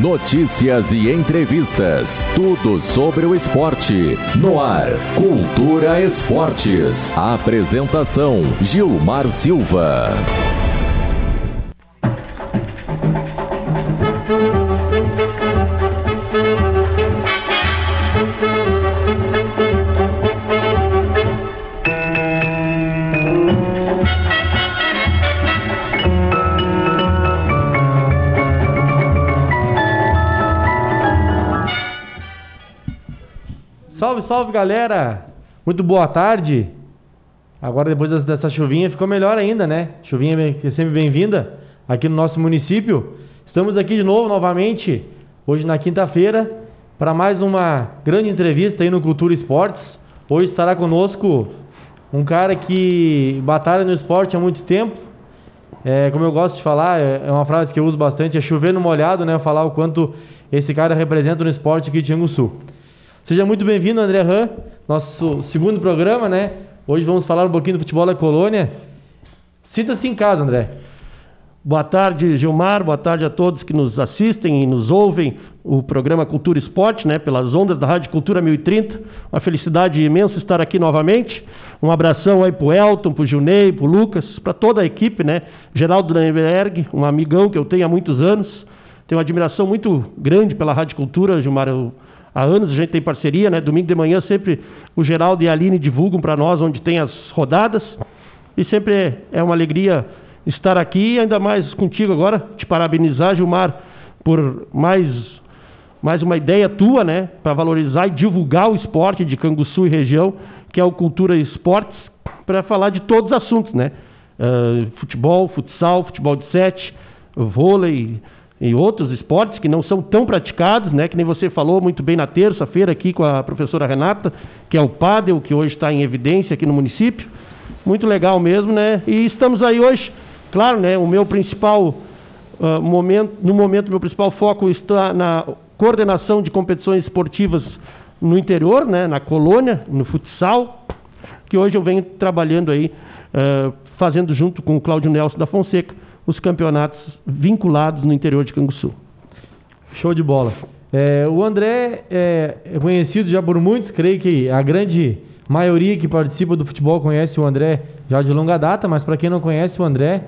notícias e entrevistas. Tudo sobre o esporte. No ar, Cultura Esportes. apresentação: Gilmar Silva. Salve, galera! Muito boa tarde. Agora, depois dessa chuvinha, ficou melhor ainda, né? Chuvinha é sempre bem-vinda aqui no nosso município. Estamos aqui de novo, novamente, hoje na quinta-feira, para mais uma grande entrevista aí no Cultura Esportes. Hoje estará conosco um cara que batalha no esporte há muito tempo. É, como eu gosto de falar, é, é uma frase que eu uso bastante, é chover no molhado, né? Falar o quanto esse cara representa no esporte aqui de Sul. Seja muito bem-vindo, André Ram, nosso segundo programa, né? Hoje vamos falar um pouquinho do futebol da colônia. Sinta-se em casa, André. Boa tarde, Gilmar. Boa tarde a todos que nos assistem e nos ouvem o programa Cultura Esporte, né, pelas ondas da Rádio Cultura 1030. Uma felicidade imensa estar aqui novamente. Um abração aí pro Elton, pro Junei, pro Lucas, para toda a equipe, né? Geraldo Danenberg, um amigão que eu tenho há muitos anos. Tenho uma admiração muito grande pela Rádio Cultura, Gilmar. Eu Há anos a gente tem parceria, né? Domingo de manhã sempre o Geraldo e a Aline divulgam para nós onde tem as rodadas. E sempre é uma alegria estar aqui, ainda mais contigo agora. Te parabenizar, Gilmar, por mais, mais uma ideia tua, né? Para valorizar e divulgar o esporte de Canguçu e região, que é o Cultura Esportes, para falar de todos os assuntos, né? Uh, futebol, futsal, futebol de sete, vôlei e outros esportes que não são tão praticados, né? Que nem você falou muito bem na terça-feira aqui com a professora Renata, que é o pádel, que hoje está em evidência aqui no município. Muito legal mesmo, né? E estamos aí hoje, claro, né? O meu principal uh, momento, no momento, meu principal foco está na coordenação de competições esportivas no interior, né? Na colônia, no futsal, que hoje eu venho trabalhando aí, uh, fazendo junto com o Cláudio Nelson da Fonseca os campeonatos vinculados no interior de Canguçu. Show de bola. É, o André é, conhecido já por muitos, creio que a grande maioria que participa do futebol conhece o André já de longa data, mas para quem não conhece o André,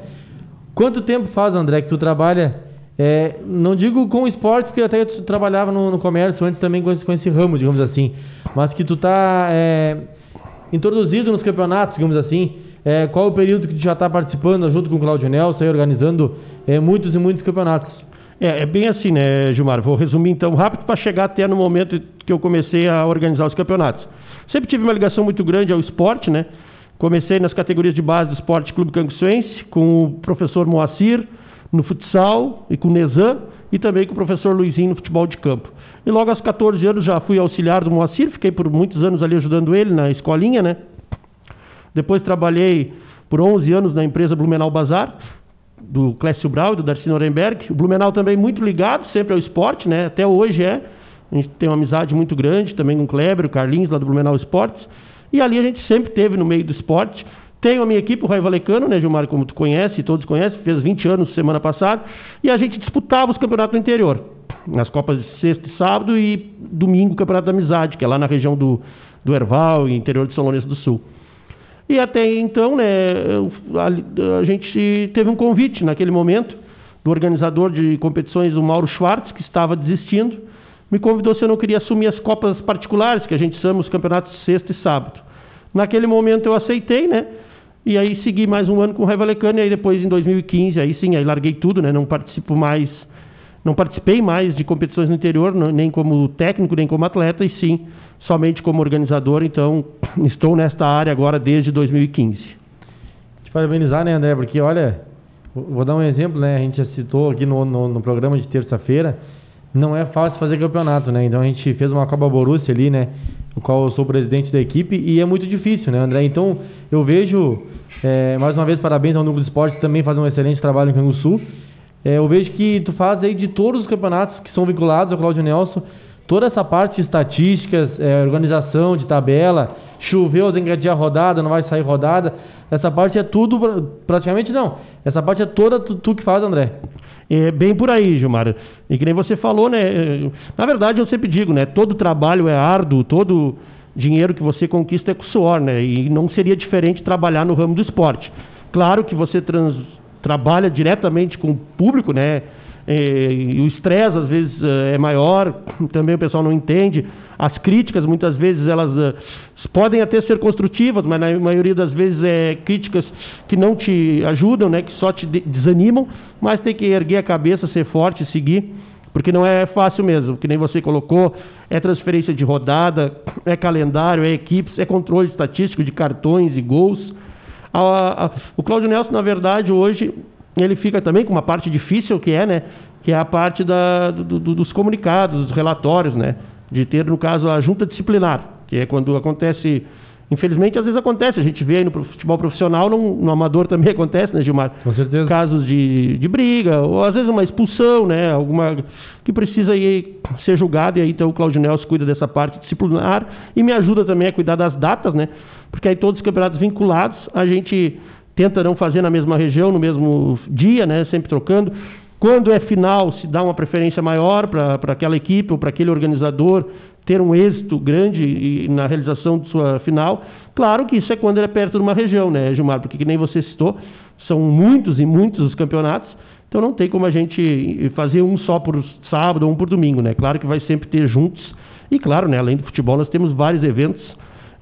quanto tempo faz, André, que tu trabalha, é, não digo com esportes, porque até tu trabalhava no, no comércio antes também com esse, com esse, ramo, digamos assim, mas que tu está é, introduzido nos campeonatos, digamos assim, é, qual o período que já está participando junto com o Claudio Nelson, organizando é, muitos e muitos campeonatos? É, é, bem assim, né, Gilmar? Vou resumir então rápido para chegar até no momento que eu comecei a organizar os campeonatos. Sempre tive uma ligação muito grande ao esporte, né? Comecei nas categorias de base do Esporte Clube Canguçuense, com o professor Moacir no futsal e com o Nezan, e também com o professor Luizinho no futebol de campo. E logo aos 14 anos já fui auxiliar do Moacir, fiquei por muitos anos ali ajudando ele na escolinha, né? Depois trabalhei por 11 anos na empresa Blumenau Bazar, do Clécio Brau e do Darcy Norenberg. O Blumenau também muito ligado sempre ao esporte, né? Até hoje é. A gente tem uma amizade muito grande também com o Kleber, o Carlinhos lá do Blumenau Esportes. E ali a gente sempre teve no meio do esporte. Tenho a minha equipe, o Raio Valecano, né, Gilmar, como tu conhece, todos conhecem, fez 20 anos semana passada, e a gente disputava os campeonatos no interior, nas Copas de sexta e sábado e domingo o Campeonato da Amizade, que é lá na região do, do Erval, interior de São Lourenço do Sul. E até então, né, a, a, gente teve um convite naquele momento do organizador de competições, o Mauro Schwartz, que estava desistindo, me convidou se eu não queria assumir as copas particulares, que a gente chama os campeonatos sexta e sábado. Naquele momento eu aceitei, né? E aí segui mais um ano com o Raiva Lecane, e aí depois em 2015, aí sim, aí larguei tudo, né? Não participo mais, não participei mais de competições no interior, nem como técnico, nem como atleta, e sim, somente como organizador, então estou nesta área agora desde 2015. Te parabenizar, né, André? Porque, olha, vou dar um exemplo, né? A gente já citou aqui no, no, no programa de terça-feira, não é fácil fazer campeonato, né? Então a gente fez uma Copa Borussia ali, né? O qual eu sou presidente da equipe e é muito difícil, né, André? Então eu vejo, é, mais uma vez, parabéns ao Núcleo Esporte, também faz um excelente trabalho em Canguçu. É, eu vejo que tu faz aí de todos os campeonatos que são vinculados ao Claudio Nelson, toda essa parte de estatísticas, é, organização de tabela, choveu, tem que adiar rodada, não vai sair rodada. essa parte é tudo, praticamente não. Essa parte é toda tu, tu que faz, André. É bem por aí, Gilmar. E que nem você falou, né? Na verdade, eu sempre digo, né? Todo trabalho é árduo, todo dinheiro que você conquista é com suor, né? E não seria diferente trabalhar no ramo do esporte. Claro que você trans, trabalha diretamente com o público, né? E, e o estresse às vezes é maior, também o pessoal não entende. As críticas muitas vezes elas uh, podem até ser construtivas, mas na maioria das vezes é críticas que não te ajudam, né? Que só te desanimam, mas tem que erguer a cabeça, ser forte, seguir, porque não é fácil mesmo, que nem você colocou, é transferência de rodada, é calendário, é equipes, é controle estatístico de cartões e gols. A, a, o Cláudio Nelson, na verdade, hoje, ele fica também com uma parte difícil que é, né? Que é a parte da, do, do, dos comunicados, dos relatórios, né? De ter, no caso, a junta disciplinar, que é quando acontece. Infelizmente, às vezes acontece, a gente vê aí no futebol profissional, no, no amador também acontece, né, Gilmar? Com certeza. Casos de, de briga, ou às vezes uma expulsão, né? Alguma que precisa aí ser julgado, e aí então o Claudio Nelson cuida dessa parte disciplinar e me ajuda também a cuidar das datas, né? porque aí todos os campeonatos vinculados a gente tenta não fazer na mesma região, no mesmo dia, né, sempre trocando. Quando é final, se dá uma preferência maior para aquela equipe ou para aquele organizador ter um êxito grande na realização de sua final. Claro que isso é quando ele é perto de uma região, né, Gilmar? Porque, que nem você citou, são muitos e muitos os campeonatos, então não tem como a gente fazer um só por sábado ou um por domingo, né? Claro que vai sempre ter juntos. E claro, né, além do futebol, nós temos vários eventos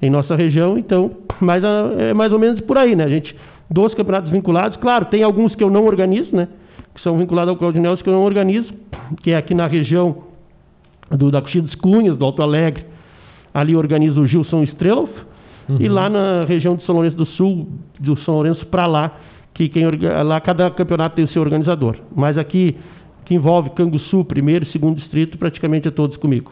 em nossa região, então, mas é mais ou menos por aí, né? A gente, dos campeonatos vinculados, claro, tem alguns que eu não organizo, né? Que são vinculados ao Claudio Nelson que eu não organizo, que é aqui na região do, da Coxilha dos Cunhas, do Alto Alegre, ali organiza o Gilson Strelov, uhum. e lá na região de São Lourenço do Sul, do São Lourenço para lá, que quem, lá cada campeonato tem o seu organizador. Mas aqui, que envolve Canguçu, primeiro e segundo distrito, praticamente é todos comigo.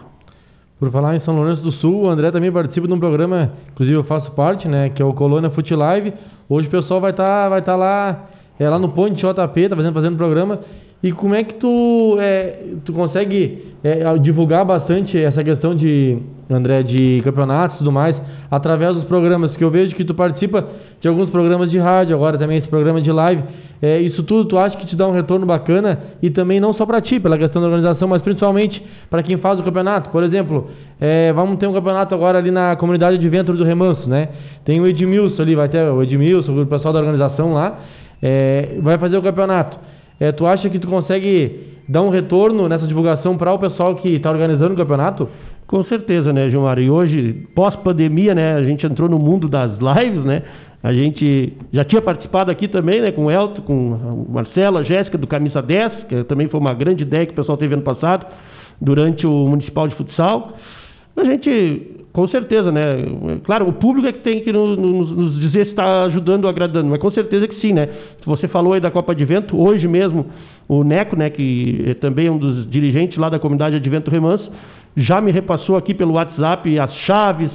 Por falar em São Lourenço do Sul, o André também participa de um programa, inclusive eu faço parte, né, que é o Colônia Fute Live. Hoje o pessoal vai estar tá, vai tá lá, é, lá no Ponte JP, tá fazendo, fazendo programa. E como é que tu, é, tu consegue é, divulgar bastante essa questão de, André, de campeonatos e tudo mais, através dos programas, que eu vejo que tu participa de alguns programas de rádio, agora também esse programa de live. É, isso tudo tu acha que te dá um retorno bacana e também não só para ti, pela questão da organização, mas principalmente para quem faz o campeonato. Por exemplo, é, vamos ter um campeonato agora ali na comunidade de Ventre do Remanso, né? Tem o Edmilson ali, vai ter o Edmilson, o pessoal da organização lá, é, vai fazer o campeonato. É, tu acha que tu consegue dar um retorno nessa divulgação para o pessoal que está organizando o campeonato? Com certeza, né, Gilmar? E hoje, pós-pandemia, né, a gente entrou no mundo das lives, né? A gente já tinha participado aqui também, né, com o Elton, com o Marcelo, a Jéssica do Camisa 10, que também foi uma grande ideia que o pessoal teve ano passado, durante o Municipal de Futsal. A gente, com certeza, né? Claro, o público é que tem que nos, nos dizer se está ajudando ou agradando, mas com certeza que sim, né? Você falou aí da Copa de Vento, hoje mesmo o Neco, né, que também é um dos dirigentes lá da comunidade Advento Remanso, já me repassou aqui pelo WhatsApp as chaves,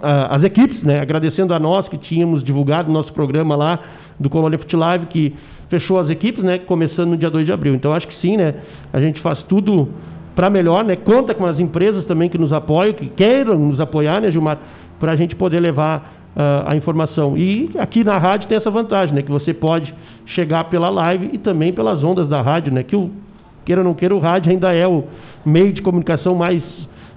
as equipes, né, agradecendo a nós que tínhamos divulgado o nosso programa lá do Colônia Fute Live, que fechou as equipes, né, começando no dia 2 de abril. Então acho que sim, né, a gente faz tudo para melhor, né, conta com as empresas também que nos apoiam, que queiram nos apoiar, né, Gilmar, para a gente poder levar uh, a informação. E aqui na rádio tem essa vantagem, né, que você pode chegar pela live e também pelas ondas da rádio, né, que o queira ou não queira, o rádio ainda é o meio de comunicação mais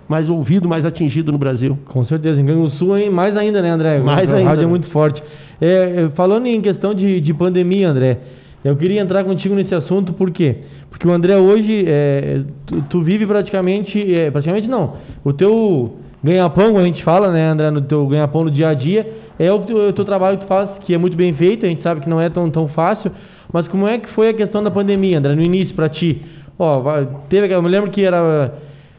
mais ouvido, mais atingido no Brasil. Com certeza, em Canguçu, hein? mais ainda, né, André? Mais o ainda. rádio é muito forte. É, é, falando em questão de, de pandemia, André, eu queria entrar contigo nesse assunto, por quê? Porque o André hoje, é, tu, tu, vive praticamente, é, praticamente não, o teu ganha-pão, como a gente fala, né, André, no teu ganha-pão no dia a dia, é o teu, o teu, trabalho que tu faz, que é muito bem feito, a gente sabe que não é tão, tão fácil, mas como é que foi a questão da pandemia, André, no início para ti? Ó, teve, eu me lembro que era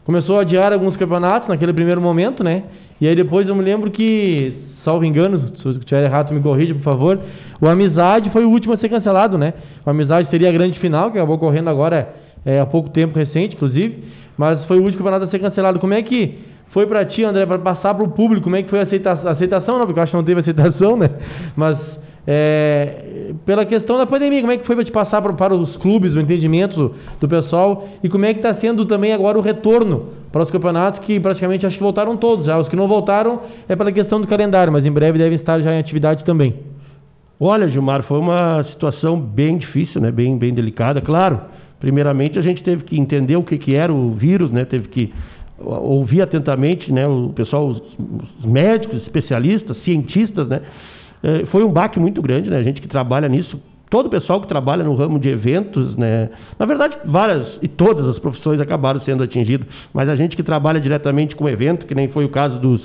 começou a adiar alguns campeonatos naquele primeiro momento, né? E aí depois eu me lembro que, salvo engano, se eu estiver errado, me corrija, por favor. O Amizade foi o último a ser cancelado, né? O Amizade seria a grande final, que acabou correndo agora é, há pouco tempo recente, inclusive. Mas foi o último campeonato a ser cancelado. Como é que foi para ti, André, para passar para o público? Como é que foi a aceitação? aceitação? Não, porque eu acho que não teve aceitação, né? Mas é, pela questão da pandemia, como é que foi para te passar para, para os clubes, o entendimento do, pessoal e como é que está sendo também agora o retorno para os campeonatos que praticamente acho que voltaram todos já. Os que não voltaram é pela questão do calendário, mas em breve devem estar já em atividade também. Olha, Gilmar, foi uma situação bem difícil, né? Bem, bem delicada. Claro, primeiramente a gente teve que entender o que, que era o vírus, né? Teve que ouvir atentamente, né? O pessoal, os médicos, especialistas, cientistas, né? É, foi um baque muito grande, né? A gente que trabalha nisso, todo o pessoal que trabalha no ramo de eventos, né? Na verdade, várias e todas as profissões acabaram sendo atingidas, mas a gente que trabalha diretamente com evento, que nem foi o caso dos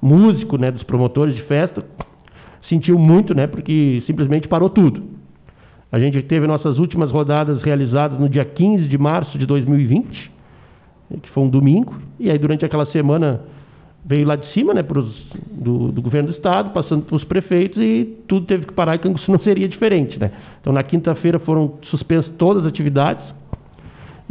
músicos, né? Dos promotores de festa, sentiu muito, né? Porque simplesmente parou tudo. A gente teve nossas últimas rodadas realizadas no dia 15 de março de 2020, que foi um domingo, e aí durante aquela semana veio lá de cima, né, pros, do, do governo do estado, passando para os prefeitos e tudo teve que parar e Canguçu não seria diferente, né? Então na quinta-feira foram suspensas todas as atividades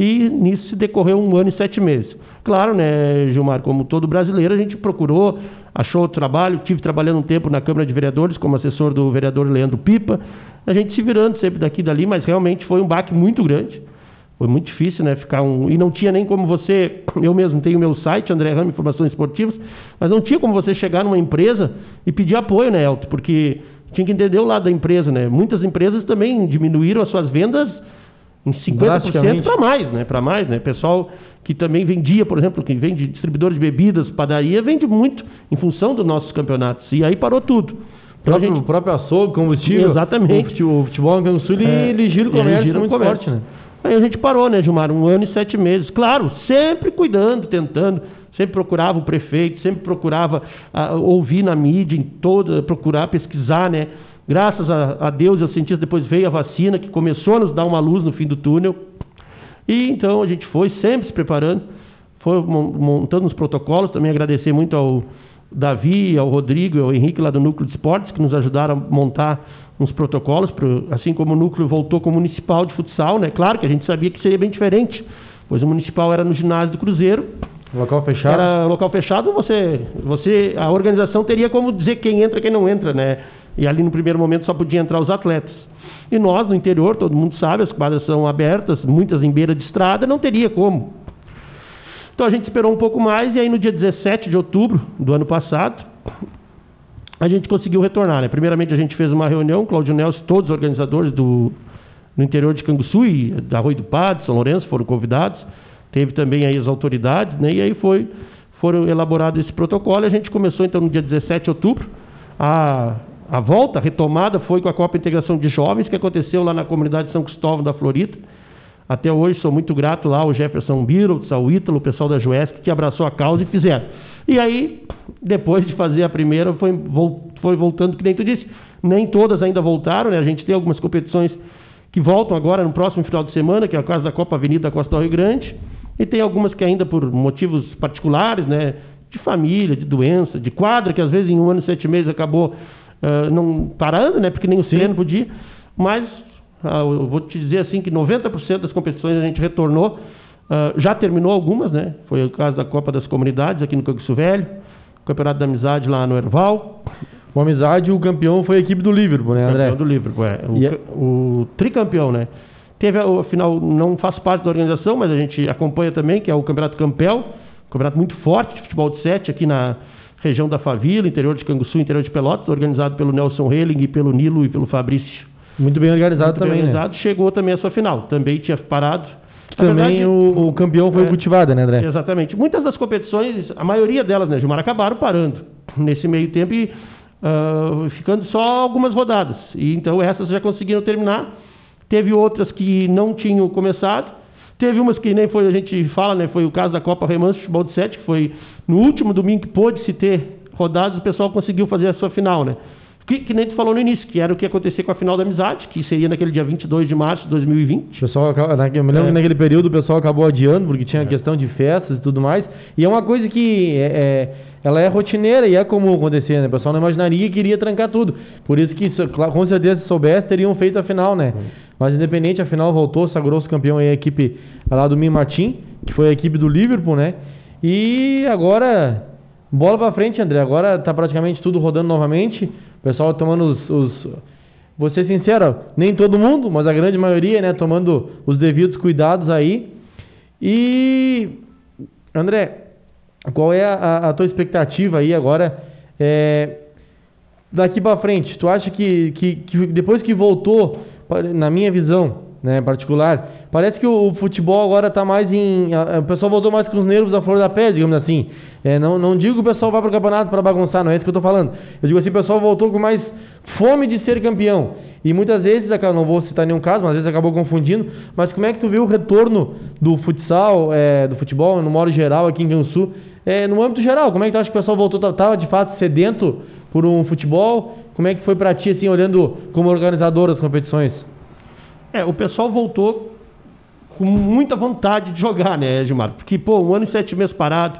e nisso se decorreu um ano e sete meses. Claro, né, Gilmar, como todo brasileiro, a gente procurou achou o trabalho, tive trabalhando um tempo na Câmara de Vereadores como assessor do vereador Leandro Pipa, a gente se virando sempre daqui e dali, mas realmente foi um baque muito grande. Foi muito difícil, né? Ficar um. E não tinha nem como você. Eu mesmo tenho meu site, André Ramos Informações Esportivas, mas não tinha como você chegar numa empresa e pedir apoio, né, Elton? Porque tinha que entender o lado da empresa, né? Muitas empresas também diminuíram as suas vendas em 50% para mais, né? Para mais, né? Pessoal que também vendia, por exemplo, que vende distribuidor de bebidas, padaria, vende muito em função dos nossos campeonatos. E aí parou tudo. Então, próprio, gente... próprio açougue, combustível. Exatamente. O futebol no Sul é, ele gira o comércio gira muito comércio. forte, né? Aí a gente parou, né, Gilmar? Um ano e sete meses. Claro, sempre cuidando, tentando. Sempre procurava o prefeito, sempre procurava uh, ouvir na mídia, em toda, procurar pesquisar, né? Graças a, a Deus e aos cientistas, depois veio a vacina, que começou a nos dar uma luz no fim do túnel. E então a gente foi sempre se preparando, foi montando os protocolos. Também agradecer muito ao Davi, ao Rodrigo e ao Henrique lá do Núcleo de Esportes, que nos ajudaram a montar uns protocolos, pro, assim como o núcleo voltou com o municipal de futsal, né? Claro que a gente sabia que seria bem diferente, pois o municipal era no ginásio do Cruzeiro. Local fechado? Era local fechado, você, você, a organização teria como dizer quem entra e quem não entra, né? E ali no primeiro momento só podia entrar os atletas. E nós, no interior, todo mundo sabe, as quadras são abertas, muitas em beira de estrada, não teria como. Então a gente esperou um pouco mais e aí no dia 17 de outubro do ano passado, a gente conseguiu retornar. Né? Primeiramente a gente fez uma reunião, Cláudio Nelson, todos os organizadores do, no interior de Canguçu e da Rui do Padre, São Lourenço, foram convidados. Teve também aí as autoridades, né? E aí foi, foram elaborados esse protocolo a gente começou então no dia 17 de outubro a a volta, a retomada foi com a Copa Integração de Jovens, que aconteceu lá na comunidade de São Cristóvão da Florida. Até hoje sou muito grato lá ao Jefferson Beatles, ao Ítalo, o pessoal da Juesc, que abraçou a causa e fizeram. E aí, depois de fazer a primeira, foi, foi voltando, que nem tu disse, nem todas ainda voltaram, né? A gente tem algumas competições que voltam agora no próximo final de semana, que é a casa da Copa Avenida da Costa do Rio Grande, e tem algumas que ainda por motivos particulares, né? De família, de doença, de quadra, que às vezes em um ano e sete meses acabou uh, não parando, né? Porque nem o Sileno podia. Mas uh, eu vou te dizer assim que 90% das competições a gente retornou. Uh, já terminou algumas, né? Foi o caso da Copa das Comunidades aqui no Canguçu Velho, Campeonato da Amizade lá no Erval. O Amizade, o campeão foi a equipe do Liverpool, né, André? O campeão do Liverpool, é. O, é... o tricampeão, né? Teve, afinal, não faz parte da organização, mas a gente acompanha também, que é o Campeonato Campel, um campeonato muito forte de futebol de sete aqui na, região da Favila, interior de Canguçu, interior de Pelotas, organizado pelo Nelson Helling, pelo Nilo e pelo Fabrício. Muito bem organizado Muito também, bem organizado, né? chegou também a sua final. Também tinha parado. Também verdade, o, o, campeão foi é, né, André? Exatamente. Muitas das competições, a maioria delas, né, Gilmar, acabaram parando nesse meio tempo e uh, ficando só algumas rodadas. E então essas já conseguiram terminar. Teve outras que não tinham começado. Teve umas que nem foi, a gente fala, né? Foi o caso da Copa Remanso Futebol de Sete, que foi no último domingo que pôde se ter rodadas, o pessoal conseguiu fazer a sua final, né? Que, que nem tu falou no início, que era o que ia acontecer com a final da amizade, que seria naquele dia 22 de março de 2020. O pessoal, eu me lembro é. que naquele período o pessoal acabou adiando, porque tinha é. questão de festas e tudo mais. E é uma coisa que é, é, ela é rotineira e é comum acontecer, né? O pessoal não imaginaria que iria trancar tudo. Por isso que, com certeza, se soubesse, teriam feito a final, né? Mas independente, a final voltou, sagrou-se campeão aí a equipe lá do Mim Martim, que foi a equipe do Liverpool, né? E agora, bola pra frente, André. Agora tá praticamente tudo rodando novamente. Pessoal tomando os, os. Vou ser sincero, nem todo mundo, mas a grande maioria, né? Tomando os devidos cuidados aí. E. André, qual é a, a tua expectativa aí agora? É, daqui para frente, tu acha que, que, que, depois que voltou, na minha visão né, particular, parece que o, o futebol agora está mais em. A, o pessoal voltou mais com os nervos da flor da pele, digamos assim. É, não, não digo que o pessoal vá para o campeonato para bagunçar, não é isso que eu estou falando. Eu digo assim, o pessoal voltou com mais fome de ser campeão. E muitas vezes, não vou citar nenhum caso, mas às vezes acabou confundindo. Mas como é que tu viu o retorno do futsal, é, do futebol, no modo geral, aqui em Gansu? É, no âmbito geral, como é que tu acha que o pessoal voltou? Estava de fato sedento por um futebol? Como é que foi para ti, assim, olhando como organizador das competições? É, o pessoal voltou com muita vontade de jogar, né, Gilmar? Porque, pô, um ano e sete meses parado.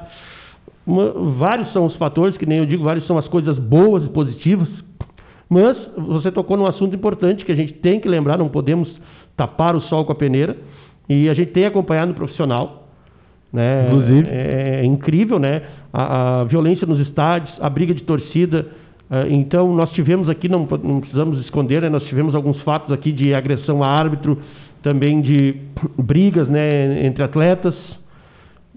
Uma, vários são os fatores, que nem eu digo, vários são as coisas boas e positivas mas você tocou num assunto importante que a gente tem que lembrar, não podemos tapar o sol com a peneira. E a gente tem acompanhado no profissional. Né? Inclusive. É, é incrível, né? A, a, violência nos estádios, a briga de torcida. Uh, então, nós tivemos aqui, não, não precisamos esconder, né? nós tivemos alguns fatos aqui de agressão a árbitro, também de brigas né, entre atletas.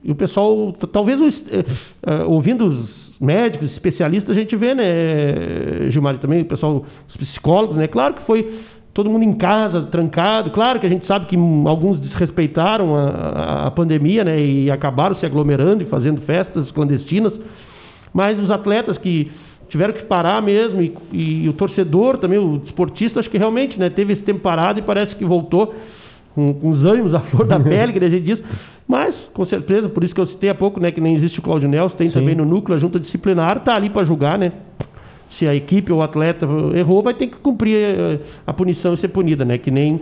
E o pessoal, talvez uh, uh, ouvindo os médicos, especialistas, a gente vê, né, Gilmar, também o pessoal, os psicólogos, né? Claro que foi todo mundo em casa, trancado. Claro que a gente sabe que alguns desrespeitaram a, a pandemia, né? E acabaram se aglomerando e fazendo festas clandestinas. Mas os atletas que tiveram que parar mesmo, e, e o torcedor também, o esportista, acho que realmente né, teve esse tempo parado e parece que voltou com, com os ânimos à flor da pele, que a gente diz. Mas, com certeza, por isso que eu citei há pouco, né, que nem existe o Cláudio Nelson, tem Sim. também no núcleo a junta disciplinar, está ali para julgar, né? Se a equipe ou o atleta errou, vai ter que cumprir eh, a punição e ser punida, né? Que nem,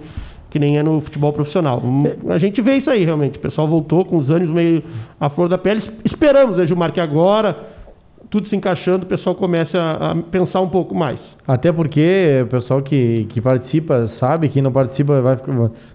que nem é no futebol profissional. Hum, a gente vê isso aí, realmente. O pessoal voltou com os ânimos meio à flor da pele. Esperamos, né, Gilmar, que agora tudo se encaixando, o pessoal começa a, pensar um pouco mais. Até porque o pessoal que, que participa sabe, quem não participa vai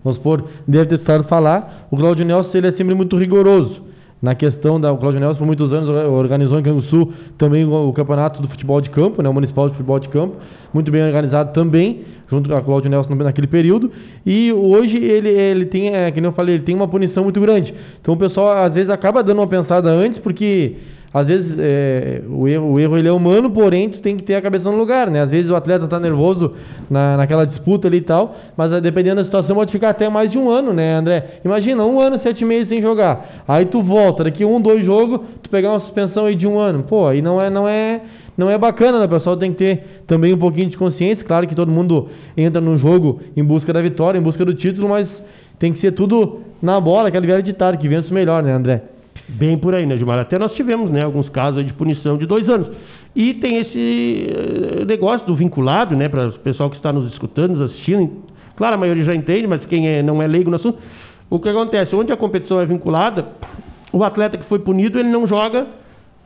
vamos supor, deve ter estado falar, o Claudio Nelson ele é sempre muito rigoroso. Na questão da. O Claudio Nelson, por muitos anos, organizou em Canguçu também o, campeonato do futebol de campo, né, o municipal de futebol de campo, muito bem organizado também, junto com o Claudio Nelson naquele período. E hoje ele, ele tem, é, que eu falei, ele tem uma punição muito grande. Então o pessoal às vezes acaba dando uma pensada antes, porque às vezes é, o, erro, o erro ele é humano, porém tu tem que ter a cabeça no lugar, né? Às vezes o atleta está nervoso na, naquela disputa ali e tal, mas é, dependendo da situação pode ficar até mais de um ano, né, André? Imagina, um ano, sete meses sem jogar. Aí tu volta, daqui um, dois jogos, tu pegar uma suspensão aí de um ano. Pô, aí não é, não é, não é bacana, né? O pessoal tem que ter também um pouquinho de consciência. Claro que todo mundo entra no jogo em busca da vitória, em busca do título, mas tem que ser tudo na bola, aquele velho ditado, que vence o melhor, né, André? Bem por aí, né, Gilmar? Até nós tivemos né, alguns casos de punição de dois anos. E tem esse eh, negócio do vinculado, né, para o pessoal que está nos escutando, nos assistindo. Claro, a maioria já entende, mas quem é, não é leigo no assunto. O que acontece? Onde a competição é vinculada, o atleta que foi punido, ele não joga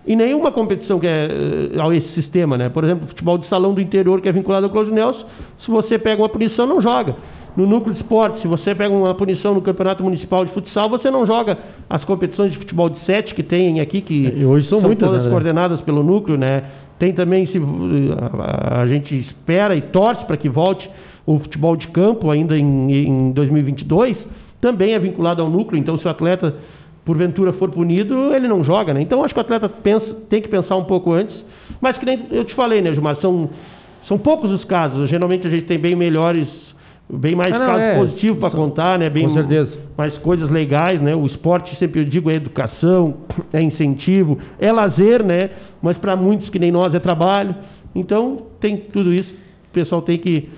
em nenhuma competição que é eh, ao esse sistema, né? Por exemplo, futebol de salão do interior que é vinculado ao Cláudio Nelson, se você pega uma punição, não joga. No núcleo de esporte, se você pega uma punição no Campeonato Municipal de Futsal, você não joga as competições de futebol de sete que tem aqui, que e hoje são, são muitas, todas né? coordenadas pelo núcleo, né? Tem também, se a, a gente espera e torce para que volte o futebol de campo ainda em, em 2022, também é vinculado ao núcleo, então se o atleta porventura for punido, ele não joga, né? Então acho que o atleta pensa, tem que pensar um pouco antes, mas que nem eu te falei, né, Gilmar, são, são poucos os casos, geralmente a gente tem bem melhores bem mais ah, casos é. positivos para contar, né? Bem Com certeza. mais coisas legais, né? O esporte, sempre eu digo, é educação, é incentivo, é lazer, né? Mas para muitos que nem nós é trabalho. Então, tem tudo isso. O pessoal tem que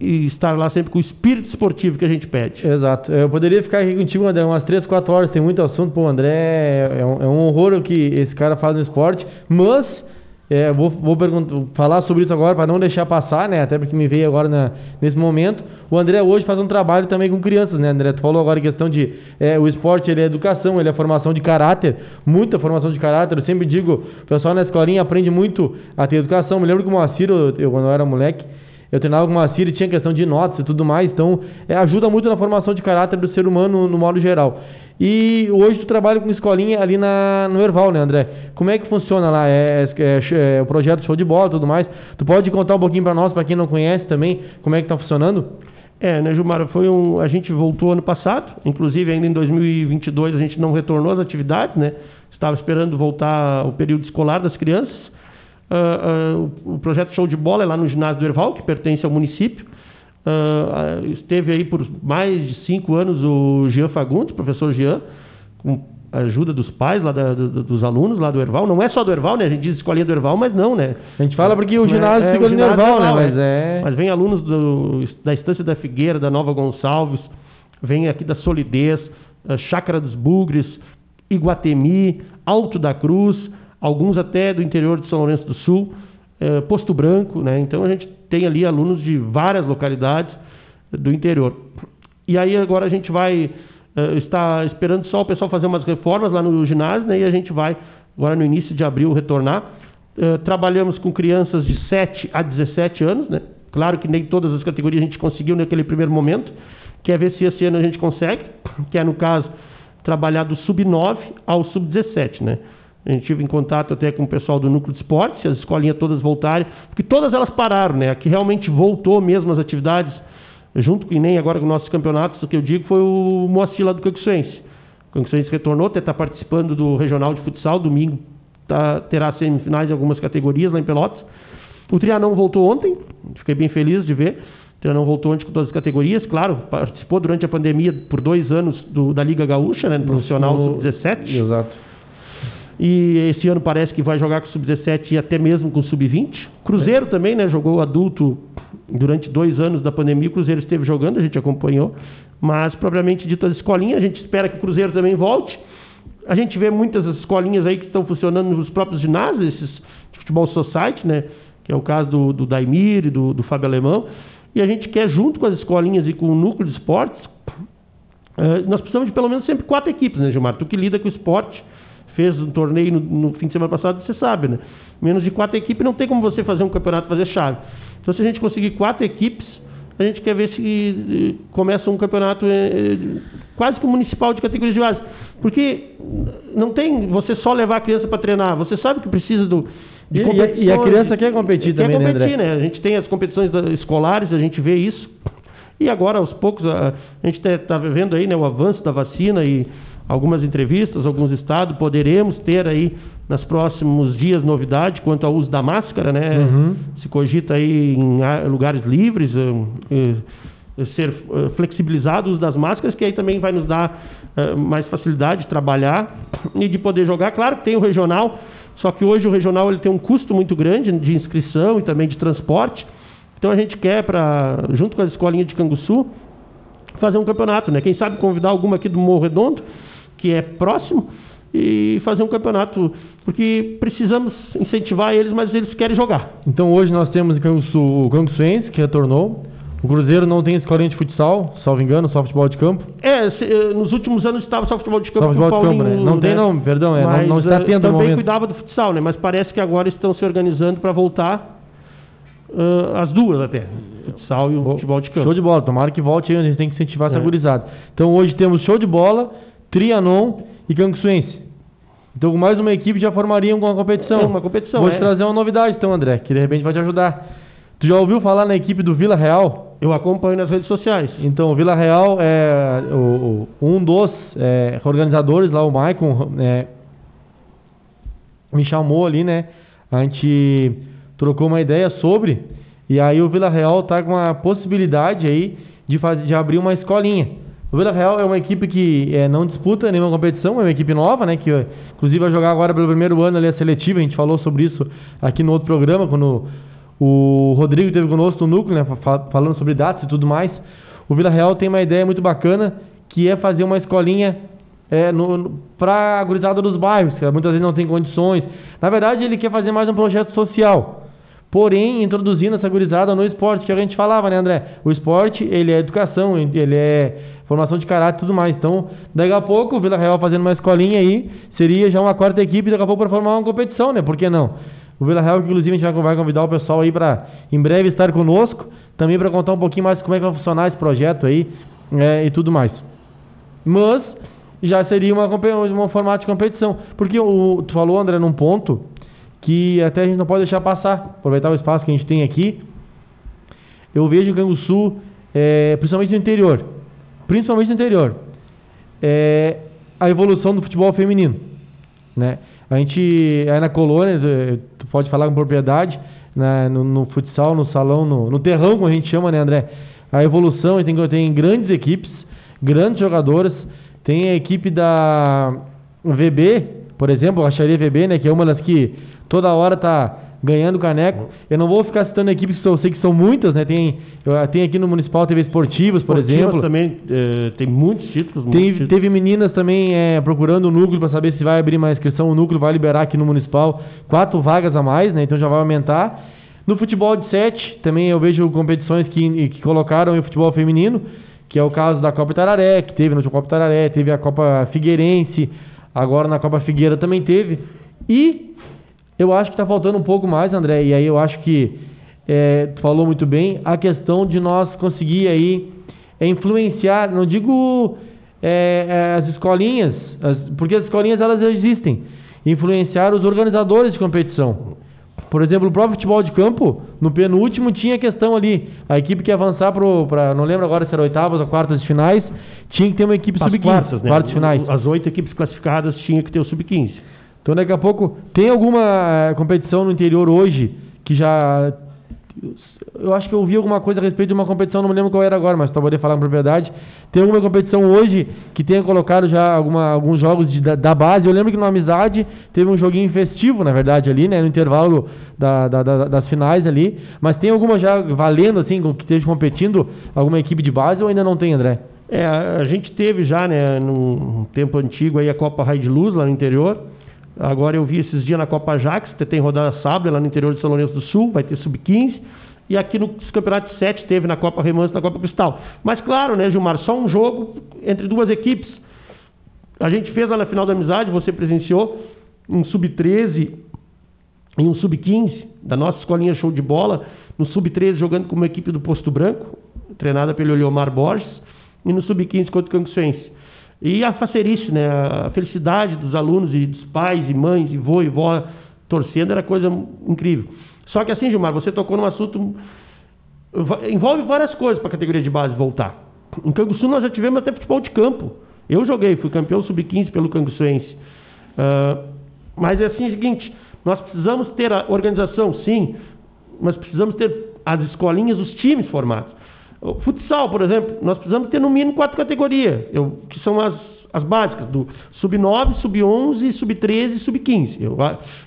estar lá sempre com o espírito esportivo que a gente pede. Exato. Eu poderia ficar aqui contigo André, umas 3, 4 horas, tem muito assunto. Pô, André, é um, é um horror o que esse cara faz no esporte, mas é, vou, vou falar sobre isso agora para não deixar passar, né? Até porque me veio agora na, nesse momento. O André hoje faz um trabalho também com crianças, né, André? Tu falou agora em questão de é, o esporte, ele é educação, ele é formação de caráter, muita formação de caráter. Eu sempre digo, o pessoal na escolinha aprende muito a ter educação. Me lembro que o Moacir, eu, eu, quando eu era moleque, eu treinava com o Moacir e tinha questão de notas e tudo mais. Então, é, ajuda muito na formação de caráter do ser humano no modo geral. E hoje tu trabalha com escolinha ali na, no Erval, né, André? Como é que funciona lá? É, é, é o projeto show de bola e tudo mais. Tu pode contar um pouquinho para nós, para quem não conhece também, como é que tá funcionando? É, né, Gilmar? Foi um, a gente voltou ano passado, inclusive ainda em 2022 a gente não retornou às atividades, né? Estava esperando voltar o período escolar das crianças. Uh, uh, o projeto Show de Bola é lá no ginásio do Erval, que pertence ao município. Uh, esteve aí por mais de cinco anos o Jean Fagundes, professor Jean, com ajuda dos pais lá da, do, dos alunos lá do Erval. Não é só do Erval, né? A gente diz escolinha do Erval, mas não, né? A gente fala porque o ginásio é, fica é, no Erval, né? Mas, é... mas vem alunos do, da Estância da Figueira, da Nova Gonçalves, vem aqui da Solidez, Chácara dos Bugres, Iguatemi, Alto da Cruz, alguns até do interior de São Lourenço do Sul, eh, Posto Branco, né? Então a gente tem ali alunos de várias localidades do interior. E aí agora a gente vai uh, estar esperando só o pessoal fazer umas reformas lá no ginásio, né? E a gente vai agora no início de abril retornar. Uh, trabalhamos com crianças de 7 a 17 anos, né? Claro que nem todas as categorias a gente conseguiu naquele primeiro momento. Quer ver se esse ano a gente consegue, que é no caso trabalhar do sub-9 ao sub-17, né? A gente tive em contato até com o pessoal do núcleo de esportes, as escolinhas todas voltarem, porque todas elas pararam, né? Aqui realmente voltou mesmo as atividades, junto com o INEM, agora com nossos campeonatos, o que eu digo foi o Moacir lá do Canguçuense. O Canguçuense retornou, até está participando do Regional de Futsal, domingo tá, terá semifinais em algumas categorias lá em Pelotas. O Trianão voltou ontem, fiquei bem feliz de ver. O Trianão voltou ontem com todas as categorias, claro, participou durante a pandemia por dois anos do, da Liga Gaúcha, né, no profissional sub-17. Exato. E esse ano parece que vai jogar com o Sub-17 e até mesmo com o Sub-20. Cruzeiro é. também, né? Jogou adulto durante dois anos da pandemia. O Cruzeiro esteve jogando, a gente acompanhou. Mas, propriamente dito, as escolinhas, a gente espera que o Cruzeiro também volte. A gente vê muitas escolinhas aí que estão funcionando nos próprios ginásios, esses de futebol society, né? Que é o caso do, do Daimir e do, do Fábio Alemão. E a gente quer, junto com as escolinhas e com o núcleo de esportes, uh, nós precisamos de pelo menos sempre quatro equipes, né, Gilmar? Tu que lida com o esporte fez um torneio no, no, fim de semana passado, você sabe, né? Menos de quatro equipes não tem como você fazer um campeonato fazer chave. Então, se a gente conseguir quatro equipes, a gente quer ver se eh, começa um campeonato eh, quase que municipal de categorias de base. Porque não tem você só levar a criança para treinar, você sabe que precisa do. De e, e, a criança quer competir quer também, né, competir, né, né? A gente tem as competições escolares, a gente vê isso. E agora, aos poucos, a, a gente está vendo aí né, o avanço da vacina e algumas entrevistas, alguns estados, poderemos ter aí nos próximos dias novidade quanto ao uso da máscara, né? Uhum. Se cogita aí em lugares livres, uh, uh, ser uh, flexibilizado o uso das máscaras, que aí também vai nos dar mais facilidade de trabalhar e de poder jogar. Claro que tem o regional, só que hoje o regional ele tem um custo muito grande de inscrição e também de transporte. Então a gente quer, pra, junto com as escolinhas de Canguçu, fazer um campeonato, né? Quem sabe convidar alguma aqui do Morro Redondo, que é próximo, e fazer um campeonato, porque precisamos incentivar eles, mas eles querem jogar. Então hoje nós temos o Canguçuense, que retornou, o Cruzeiro não tem escolinha de futsal, salvo engano, só futebol de campo? É, se, eh, nos últimos anos estava só futebol de campo. Só futebol de campo, né? Não né? tem não, perdão, é, não, não, está tendo Também momento. cuidava do futsal, né? Mas parece que agora estão se organizando para voltar uh, as duas até, futsal e o futebol de campo. Show de bola, tomara que volte aí, a gente tem que incentivar é. essa gurizada. Então hoje temos show de bola, Trianon e Canguçuense. Então, mais uma equipe já formaria uma competição. É uma competição, Vou é. te trazer uma novidade, então, André, que de repente vai te ajudar. Tu já ouviu falar na equipe do Vila Real? Eu acompanho nas redes sociais. Então, o Vila Real é o, o, um dos é, organizadores lá, o Maicon, é, me chamou ali, né? A gente trocou uma ideia sobre, e aí o Vila Real tá com a possibilidade aí de, fazer, de abrir uma escolinha. O Vila Real é uma equipe que é, não disputa nenhuma competição, é uma equipe nova, né? Que inclusive vai jogar agora pelo primeiro ano ali a seletiva. A gente falou sobre isso aqui no outro programa, quando o Rodrigo esteve conosco no núcleo, né? Falando sobre datas e tudo mais. O Vila Real tem uma ideia muito bacana que é fazer uma escolinha é, para a gurizada dos bairros, que muitas vezes não tem condições. Na verdade, ele quer fazer mais um projeto social. Porém, introduzindo essa gurizada no esporte, que a gente falava, né, André? O esporte, ele é educação, ele é formação de caráter e tudo mais. Então, daqui a pouco, o Vila Real fazendo uma escolinha aí, seria já uma quarta equipe, daqui a pouco para formar uma competição, né? Por que não? O Vila Real, inclusive, a gente vai convidar o pessoal aí para em breve estar conosco, também para contar um pouquinho mais como é que vai funcionar esse projeto aí é, e tudo mais. Mas já seria uma, um formato de competição. Porque o, tu falou, André, num ponto que até a gente não pode deixar passar, aproveitar o espaço que a gente tem aqui. Eu vejo o Canguçu, é, principalmente no interior, principalmente no interior, é a evolução do futebol feminino. Né? A gente, aí na colônia, tu pode falar com propriedade, né, no, no, futsal, no salão, no, no terrão, como a gente chama, né, André? A evolução, tem, tem grandes equipes, grandes jogadoras, tem a equipe da VB, por exemplo, a Xaria VB, né, que é uma das que toda hora tá ganhando caneco. Eu não vou ficar citando equipes que eu sei que são muitas, né? Tem, tem aqui no Municipal TV Esportivas, por Esportivas exemplo. também é, tem muitos títulos. Muitos tem, títulos. Teve meninas também é, procurando o núcleo para saber se vai abrir uma inscrição. O núcleo vai liberar aqui no Municipal quatro vagas a mais, né? Então já vai aumentar. No futebol de sete, também eu vejo competições que, que colocaram o futebol feminino, que é o caso da Copa Tararé, que teve no Copa Tararé, teve a Copa Figueirense, agora na Copa Figueira também teve. E eu acho que está faltando um pouco mais, André, e aí eu acho que é, tu falou muito bem, a questão de nós conseguir aí é, influenciar, não digo é, é, as escolinhas, as, porque as escolinhas elas existem, influenciar os organizadores de competição. Por exemplo, o próprio futebol de campo, no penúltimo tinha a questão ali, a equipe que avançar para, não lembro agora se era oitavas ou quartas de finais, tinha que ter uma equipe sub-15, quartas, né? quartas finais. As oito equipes classificadas tinha que ter o sub-15. Então daqui a pouco tem alguma eh, competição no interior hoje que já eu acho que eu ouvi alguma coisa a respeito de uma competição, não me lembro qual era agora, mas para poder falar com propriedade. Tem alguma competição hoje que tenha colocado já alguma, alguns jogos de, da, da, base. Eu lembro que no Amizade teve um joguinho festivo, na verdade, ali, né? No intervalo da, da, das finais ali. Mas tem alguma já valendo, assim, que esteja competindo, alguma equipe de base ou ainda não tem, André? É, a gente teve já, né, num tempo antigo aí a Copa Raio de Luz lá no interior. Agora eu vi esses dias na Copa Jax, tem rodada sábado lá no interior de São Lourenço do Sul, vai ter sub-15. E aqui no Campeonato 7 teve na Copa Remanso na Copa Cristal. Mas claro, né, Gilmar, só um jogo entre duas equipes. A gente fez lá na final da amizade, você presenciou um sub-13 e um sub-15 da nossa escolinha show de bola. No sub-13 jogando com uma equipe do Posto Branco, treinada pelo Eliomar Borges, e no sub-15 contra o Canguçuense. E a facerice, né? A felicidade dos alunos e dos pais e mães e vô e vó torcendo era coisa incrível. Só que assim, Gilmar, você tocou num assunto envolve várias coisas para a categoria de base voltar. Em Canguçu nós já tivemos até futebol de campo. Eu joguei, fui campeão sub-15 pelo Canguçuense. Uh, mas é assim o seguinte, nós precisamos ter a organização, sim, mas precisamos ter as escolinhas, os times formados. Futsal, por exemplo, nós precisamos ter no mínimo quatro categorias, eu, que são as, as básicas, do sub-9, sub-11, sub-13 e sub-15. Eu,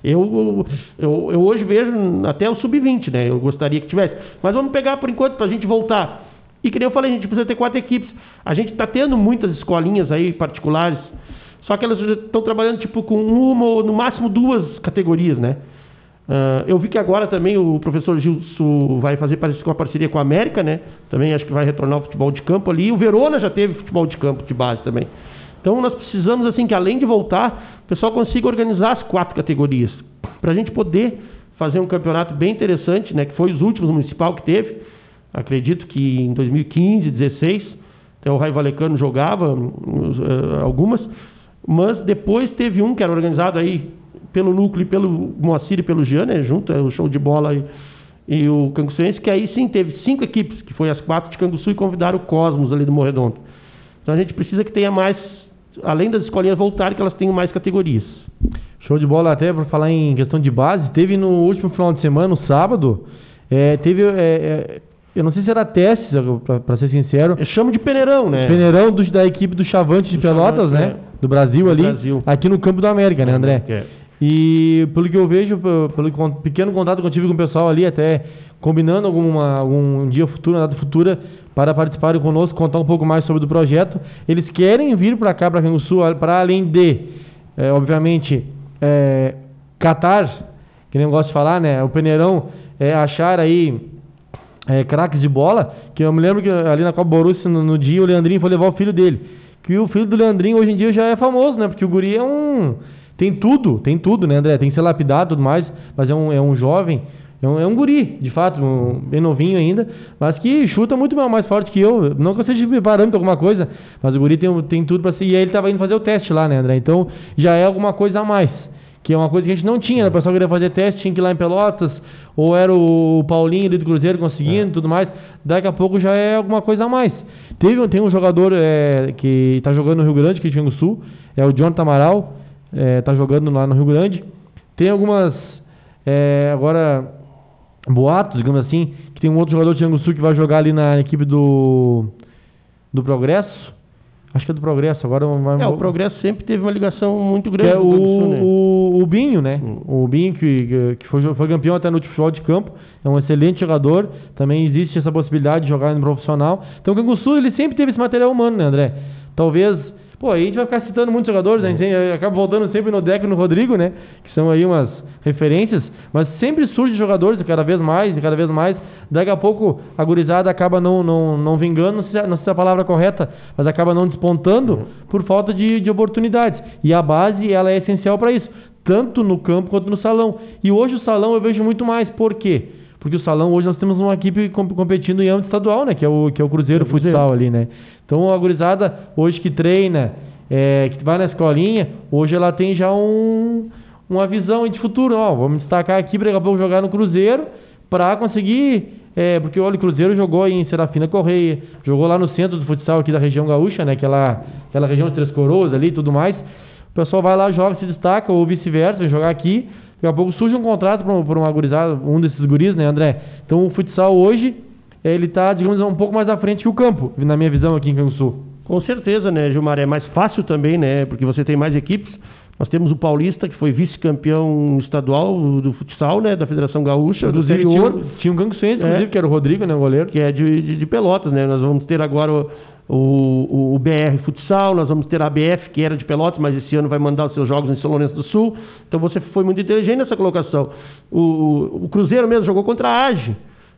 eu, eu, eu, hoje vejo até o sub-20, né? Eu gostaria que tivesse. Mas vamos pegar por enquanto para a gente voltar. E que nem eu falei, a gente precisa ter quatro equipes. A gente está tendo muitas escolinhas aí particulares, só que elas estão trabalhando tipo com uma ou no máximo duas categorias, né? Uh, eu vi que agora também o professor Gilson vai fazer uma parceria com a América, né? Também acho que vai retornar o futebol de campo ali. O Verona já teve futebol de campo de base também. Então nós precisamos, assim, que além de voltar, o pessoal consiga organizar as quatro categorias. Para a gente poder fazer um campeonato bem interessante, né? Que foi os últimos municipal que teve. Acredito que em 2015, 2016, até o Raio Valecano jogava uh, algumas. Mas depois teve um que era organizado aí pelo núcleo e pelo Moacir e pelo Jean, né, junto, é o show de bola e, e o Canguçuense, que aí sim teve cinco equipes, que foi as quatro de Canguçu e convidaram o Cosmos ali do Morredondo. Então a gente precisa que tenha mais, além das escolinhas voltarem, que elas tenham mais categorias. Show de bola, até para falar em questão de base, teve no último final de semana, no sábado, é, teve. É, é, eu não sei se era teste, para ser sincero. Eu chamo de peneirão, né? Peneirão do, da equipe do Chavante de do Pelotas, Chavante, né? É. Do Brasil do ali. Brasil. Aqui no Campo da América, né, André? É. E pelo que eu vejo, pelo pequeno contato que eu tive com o pessoal ali, até combinando alguma, algum dia futuro, uma data futura, para participarem conosco, contar um pouco mais sobre o projeto. Eles querem vir para cá, para Rio Sul, para além de, é, obviamente, é, catar, que nem eu gosto de falar, né? O Peneirão é, achar aí é, craques de bola, que eu me lembro que ali na Copa Borussia, no, no, dia, o Leandrinho foi levar o filho dele. Que o filho do Leandrinho hoje em dia já é famoso, né? Porque o guri é um tem tudo, tem tudo, né, André? Tem que ser lapidado e tudo mais, mas é um, é um jovem, é um, é um guri, de fato, um, bem novinho ainda, mas que chuta muito mais forte que eu. Não que eu seja parâmetro alguma coisa, mas o guri tem, tem tudo para ser. E aí ele estava indo fazer o teste lá, né, André? Então já é alguma coisa a mais. Que é uma coisa que a gente não tinha, né? O pessoal queria fazer teste, tinha que ir lá em Pelotas, ou era o Paulinho ali do Cruzeiro conseguindo é. tudo mais. Daqui a pouco já é alguma coisa a mais. Teve, tem um jogador é, que está jogando no Rio Grande, que é do Sul, é o Jonathan Amaral está é, jogando lá no Rio Grande. Tem algumas É, agora, boatos, digamos assim, que tem um outro jogador de Anguçu que vai jogar ali na equipe do, do Progresso. Acho que é do Progresso, agora vai... É, o Progresso sempre teve uma ligação muito grande é o, Sul, né? o, o Binho, né? Hum. O Binho, que, que foi, foi campeão até no futebol de campo, é um excelente jogador. Também existe essa possibilidade de jogar no profissional. Então o Canguçu, ele sempre teve esse material humano, né, André? Talvez. Pô, aí a gente vai ficar citando muitos jogadores, né? a gente acaba voltando sempre no Deco e no Rodrigo, né? Que são aí umas referências, mas sempre surge jogadores, cada vez mais, e cada vez mais. Daqui a pouco a gurizada acaba não, não, não vingando, não sei, se- não sei se é a palavra correta, mas acaba não despontando por falta de, de oportunidades. E a base, ela é essencial para isso, tanto no campo quanto no salão. E hoje o salão eu vejo muito mais, por quê? Porque o salão hoje nós temos uma equipe com- competindo em âmbito estadual, né? Que é o, que é o Cruzeiro É o Cruzeiro. Futsal ali, né? Então a gurizada hoje que treina, é, que vai na escolinha, hoje ela tem já um, uma visão de futuro. Ó, vamos destacar aqui para daqui a pouco jogar no Cruzeiro para conseguir. É, porque olha, o Cruzeiro jogou em Serafina Correia, jogou lá no centro do futsal aqui da região gaúcha, né? Aquela, aquela região de Três Coroas ali e tudo mais. O pessoal vai lá, joga, se destaca, ou vice-versa, jogar aqui. Daqui a pouco surge um contrato para uma gurizada, um desses guris, né, André? Então o futsal hoje, ele tá, digamos, um pouco mais à frente que o campo, na minha visão aqui em Canguçu. Com certeza, né, Gilmar? É mais fácil também, né? Porque você tem mais equipes. Nós temos o Paulista, que foi vice-campeão estadual do futsal, né? Da Federação Gaúcha, do interior, tinha, tinha um canguçuense, É. inclusive, que era o Rodrigo, né, o goleiro. que é de, de, de Pelotas, né? Nós vamos ter agora o, o, o BR Futsal, nós vamos ter a ABF, que era de Pelotas, mas esse ano vai mandar os seus jogos em São Lourenço do Sul. Então você foi muito inteligente nessa colocação. O, o, o Cruzeiro mesmo jogou contra a AGE.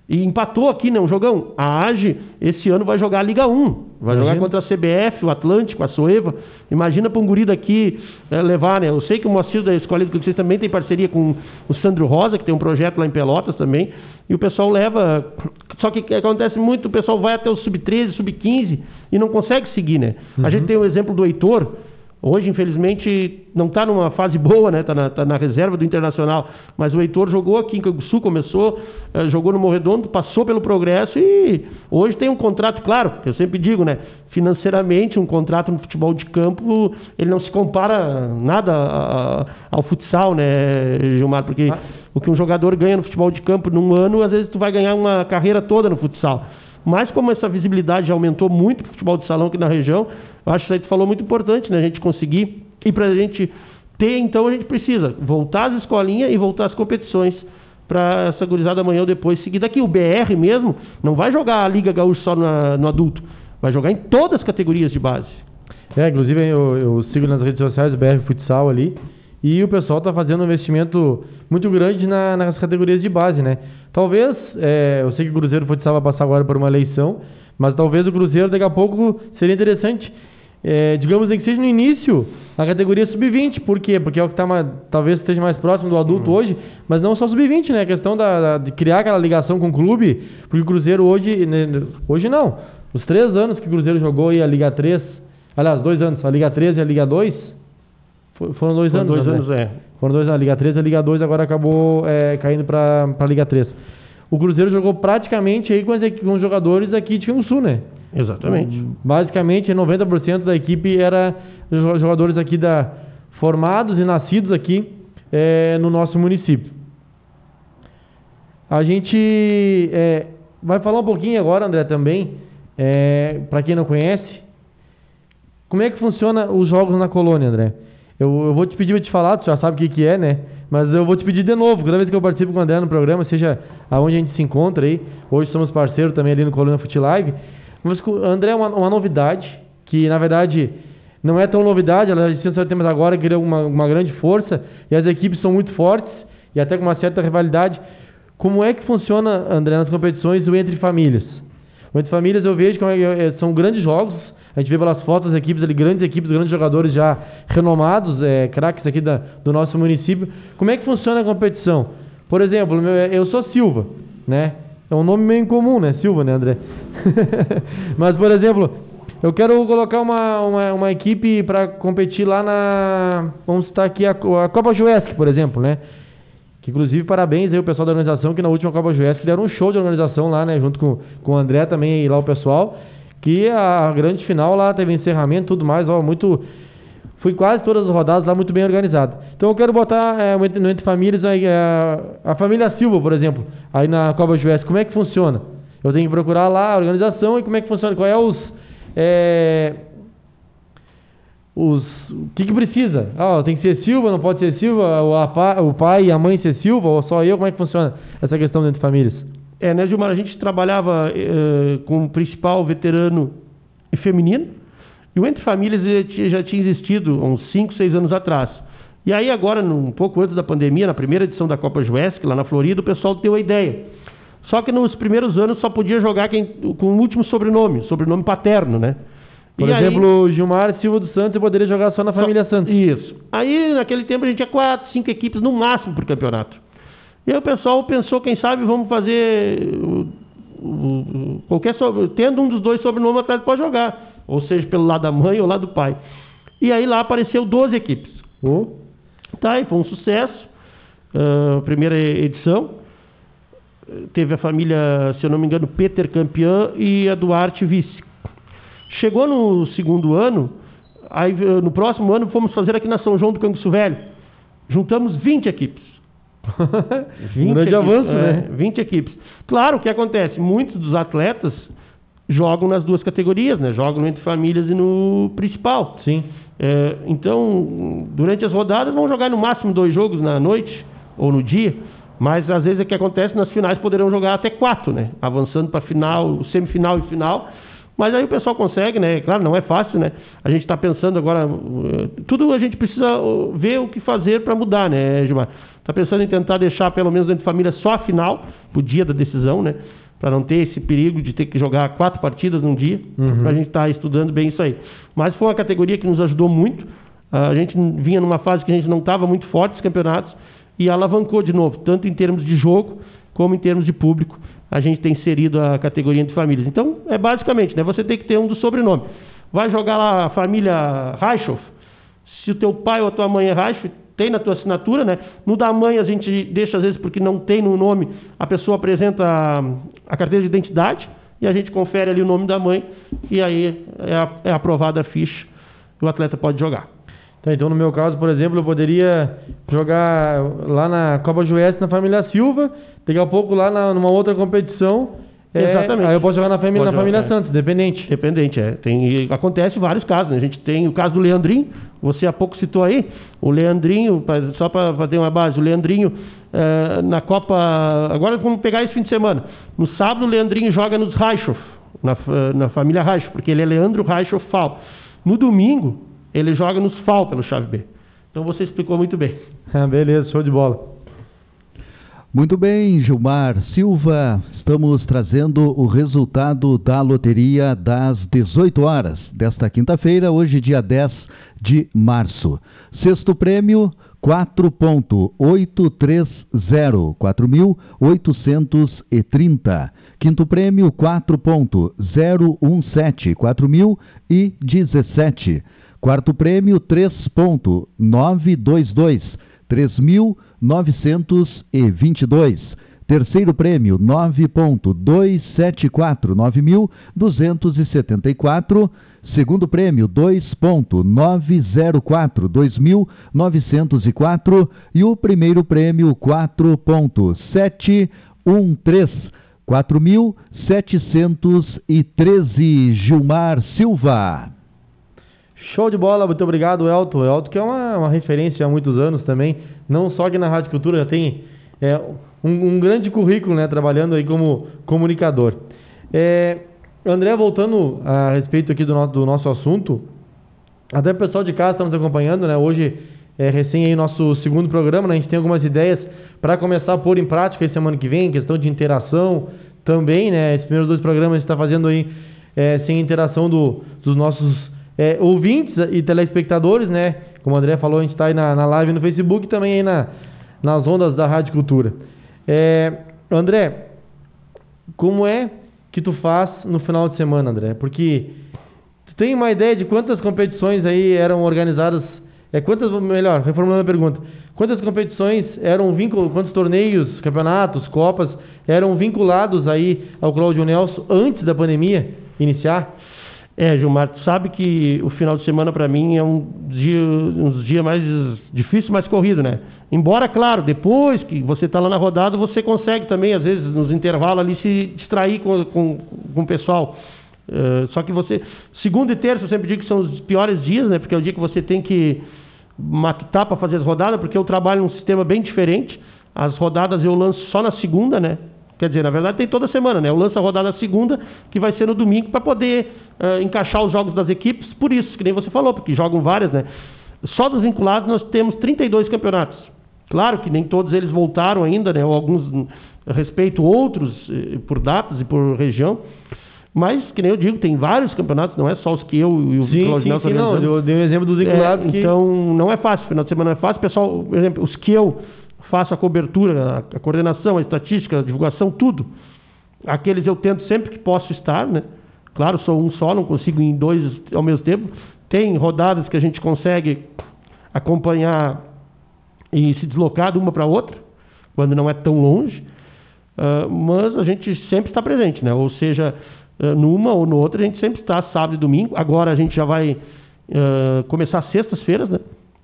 E empatou aqui, né? Um jogão. A AGE, esse ano, vai jogar a Liga 1. Vai jogar Imagina. contra a CBF, o Atlântico, a Soeva. Imagina para um guri daqui eh, levar, né? Eu sei que o Moacir da Escola de Vocês também tem parceria com o Sandro Rosa, que tem um projeto lá em Pelotas também. E o pessoal leva. Só que que acontece muito, o pessoal vai até o sub-13, sub-15 e não consegue seguir, né? A gente tem o exemplo do Heitor. Hoje, infelizmente, não está numa fase boa, né? Está na, tá na reserva do Internacional. Mas o Heitor jogou aqui em Canguçu, começou, eh, jogou no Morredondo, passou pelo Progresso e hoje tem um contrato, claro, eu sempre digo, né? Financeiramente, um contrato no futebol de campo, ele não se compara nada a- a- ao futsal, né, Gilmar? Porque Ah. O que um jogador ganha no futebol de campo num ano, às vezes tu vai ganhar uma carreira toda no futsal. Mas como essa visibilidade já aumentou muito pro futebol de salão aqui na região, acho que isso aí tu falou muito importante, né? A gente conseguir. E pra gente ter, então, a gente precisa voltar às escolinhas e voltar às competições para essa gurizada amanhã ou depois seguir daqui. O BR mesmo não vai jogar a Liga Gaúcha só na- no adulto, vai jogar em todas as categorias de base. É, inclusive eu, eu sigo nas redes sociais o BR Futsal ali. E o pessoal está fazendo um investimento muito grande na- nas categorias de base, né? Talvez, é, eu sei que o Cruzeiro Futsal vai passar agora por uma eleição, mas talvez o Cruzeiro daqui a pouco seria interessante, é, digamos que seja no início, a categoria sub-20. Por quê? Porque é o que tá mais, talvez esteja mais próximo do adulto hoje, mas não só sub-20, né? A questão da, da- de criar aquela ligação com o clube, porque o Cruzeiro hoje, né, hoje não. Os três anos que o Cruzeiro jogou a Liga 3, aliás, dois anos, a Liga 3 e a Liga 2, fo- foram dois Foram anos. dois né? anos, é. Foram dois anos, a Liga 3 e a Liga 2 agora acabou é, caindo para a Liga 3. O Cruzeiro jogou praticamente aí com, as com os jogadores aqui de Canguçu, né? Exatamente. Basicamente, 90% da equipe era jo- jogadores aqui da formados e nascidos aqui é, no nosso município. A gente é, vai falar um pouquinho agora, André, também, para quem não conhece, como é que funciona os jogos na colônia, André? Eu, eu vou te pedir para te falar, tu já sabe o que, que é, né? Mas eu vou te pedir de novo, cada vez que eu participo com o André no programa, seja aonde a gente se encontra aí, hoje somos parceiros também ali no Colônia Fute Live, mas André uma, uma novidade, que na verdade não é tão novidade, ela já existia há temos agora, que é uma, uma grande força, e as equipes são muito fortes, e até com uma certa rivalidade. Como é que funciona, André, nas competições, o Entre Famílias? O Entre Famílias eu vejo que é- é- são grandes jogos, a gente vê pelas fotos das equipes ali, grandes equipes, grandes jogadores já renomados, é, craques aqui da- do nosso município. Como é que funciona a competição? Por exemplo, meu- eu sou Silva, né? É um nome meio incomum, né? Silva, né, André? Mas, por exemplo, eu quero colocar uma, uma, uma equipe para competir lá na. Vamos citar aqui a, a Copa Juesc, por exemplo, né? Que inclusive parabéns aí o pessoal da organização que na última Copa Juesc deram um show de organização lá, né? Junto com, com o André também e lá o pessoal. Que a grande final lá teve encerramento e tudo mais, ó, muito. fui quase todas as rodadas lá muito bem organizado. Então eu quero botar é, no Entre Famílias aí, é, a família Silva, por exemplo, aí na Copa Juiz, como é que funciona? Eu tenho que procurar lá a organização e como é que funciona, qual é os... É, os o que, que precisa? Ah, tem que ser Silva, não pode ser Silva, o, a, o pai e a mãe ser Silva, ou só eu, como é que funciona essa questão dentro de famílias? É, né, Gilmar? A gente trabalhava eh, com o principal veterano feminino, e o Entre Famílias já tinha existido há uns 5, 6 anos atrás. E aí agora, um pouco antes da pandemia, na primeira edição da Copa Juesc, lá na Florida, o pessoal deu a ideia. Só que nos primeiros anos só podia jogar quem, com o último sobrenome, sobrenome paterno, né? Por E exemplo, Gilmar Silva dos Santos poderia jogar só na Só- família Santos. Isso. Aí, naquele tempo, a gente tinha quatro, cinco equipes no máximo por campeonato. E aí o pessoal pensou, quem sabe, vamos fazer qualquer sobre, tendo um dos dois sobrenomes, o atleta pode jogar. Ou seja, pelo lado da mãe ou lado do pai. E aí lá apareceu 12 equipes. Oh, Tá, e foi um sucesso. ah, primeira edição. Teve a família, se eu não me engano, Peter campeã e a Duarte vice. Chegou no segundo ano, aí no próximo ano fomos fazer aqui na São João do Canguçu Velho. Juntamos 20 equipes. 20 Grande equipes, avanço, é, né? 20 equipes. Claro, o que acontece? Muitos dos atletas jogam nas duas categorias, né? Jogam entre famílias e no principal. sim. É, então, durante as rodadas, vão jogar no máximo dois jogos na noite ou no dia. Mas às vezes é que acontece, nas finais poderão jogar até quatro, né? Avançando para final, semifinal e final. Mas aí o pessoal consegue, né? Claro, não é fácil, né? A gente está pensando agora. eh, Tudo a gente precisa uh, ver o que fazer para mudar, né, Gilmar? Está pensando em tentar deixar pelo menos dentro de família só a final, o dia da decisão, né? Para não ter esse perigo de ter que jogar quatro partidas num dia. Uhum. A gente está estudando bem isso aí. Mas foi uma categoria que nos ajudou muito. A gente vinha numa fase que a gente não estava muito forte nos campeonatos e alavancou de novo, tanto em termos de jogo como em termos de público. A gente tem inserido a categoria entre famílias. Então, é basicamente, né? Você tem que ter um do sobrenome. Vai jogar lá a família Reichoff. Se o teu pai ou a tua mãe é Reichoff, tem na tua assinatura, né? No da mãe a gente deixa às vezes porque não tem no nome, a pessoa apresenta a, a carteira de identidade e a gente confere ali o nome da mãe e aí é, é aprovada a ficha e o atleta pode jogar. Tá, então, no meu caso, por exemplo, eu poderia jogar lá na Copa Juiz na família Silva, daqui a pouco lá na, numa outra competição. É, Exatamente. Aí eu posso jogar na família, Pode na família jogar, é. Santos, independente. Dependente, é. Tem, acontece vários casos, né? A gente tem o caso do Leandrinho, você há pouco citou aí, o Leandrinho, só para fazer uma base, o Leandrinho eh, na Copa. Agora vamos pegar esse fim de semana. No sábado, o Leandrinho joga nos Reichoff, na, fa- na família Reichoff, porque ele é Leandro Reichoff Fal. No domingo, ele joga nos Fal pelo Chave B. Então você explicou muito bem. Beleza, show de bola. Muito bem, Gilmar Silva, estamos trazendo o resultado da loteria das 18 horas desta quinta-feira, hoje dia 10 de março. Sexto prêmio 4.830, 4.830. Quinto prêmio 4.017, 4.017. Quarto prêmio 3.922, 3.922. Terceiro prêmio 9.274, 9.274. Segundo prêmio 2.904, 2.904. E o primeiro prêmio 4.713, 4.713. Gilmar Silva. Show de bola, muito obrigado, Elton. Elton, que é uma, uma referência há muitos anos também, não só aqui na Rádio Cultura, já tem é, um, um grande currículo, né, trabalhando aí como comunicador. É, André, voltando a respeito aqui do, no, do nosso assunto, até o pessoal de casa está nos acompanhando, né, hoje é recém aí nosso segundo programa, né, a gente tem algumas ideias para começar a pôr em prática esse semana que vem, questão de interação também, né, esses primeiros dois programas a gente está fazendo aí é, sem interação do, dos nossos é, ouvintes e telespectadores, né? Como o André falou, a gente está aí na, na live no Facebook e também aí na, nas ondas da Rádio Cultura. É, André, como é que tu faz no final de semana, André? Porque tu tem uma ideia de quantas competições aí eram organizadas, é quantas, melhor, reformulando a pergunta, quantas competições eram vinculadas, quantos torneios, campeonatos, copas eram vinculados aí ao Claudio Nelson antes da pandemia iniciar? É, Gilmar, tu sabe que o final de semana para mim é um dia, uns dias mais difícil, mais corrido, né? Embora, claro, depois que você está lá na rodada, você consegue também, às vezes, nos intervalos ali, se distrair com, com, com o pessoal. Uh, só que você. Segunda e terça, eu sempre digo que são os piores dias, né? Porque é o dia que você tem que matutar para fazer as rodadas, porque eu trabalho num sistema bem diferente. As rodadas eu lanço só na segunda, né? Quer dizer, na verdade tem toda semana, né? Eu lanço a rodada segunda, que vai ser no domingo, para poder uh, encaixar os jogos das equipes. Por isso, que nem você falou, porque jogam várias, né? Só dos vinculados nós temos 32 campeonatos. Claro que nem todos eles voltaram ainda, né? Ou alguns respeito outros eh, por datas e por região. Mas, que nem eu digo, tem vários campeonatos, não é só os que eu e o sim, sim, sim, não, eu dei um exemplo dos vinculados. É, que... Então, não é fácil, final de semana não é fácil. Pessoal, por exemplo, os que eu faço a cobertura, a, coordenação, a estatística, a divulgação, tudo. Aqueles eu tento sempre que posso estar, né? Claro, sou um só, não consigo ir em dois ao mesmo tempo. Tem rodadas que a gente consegue acompanhar e se deslocar de uma para outra, quando não é tão longe. Uh, mas a gente sempre está presente, né? Ou seja, uh, numa ou no outra a gente sempre está sábado e domingo. Agora a gente já vai uh, começar sextas-feiras, né?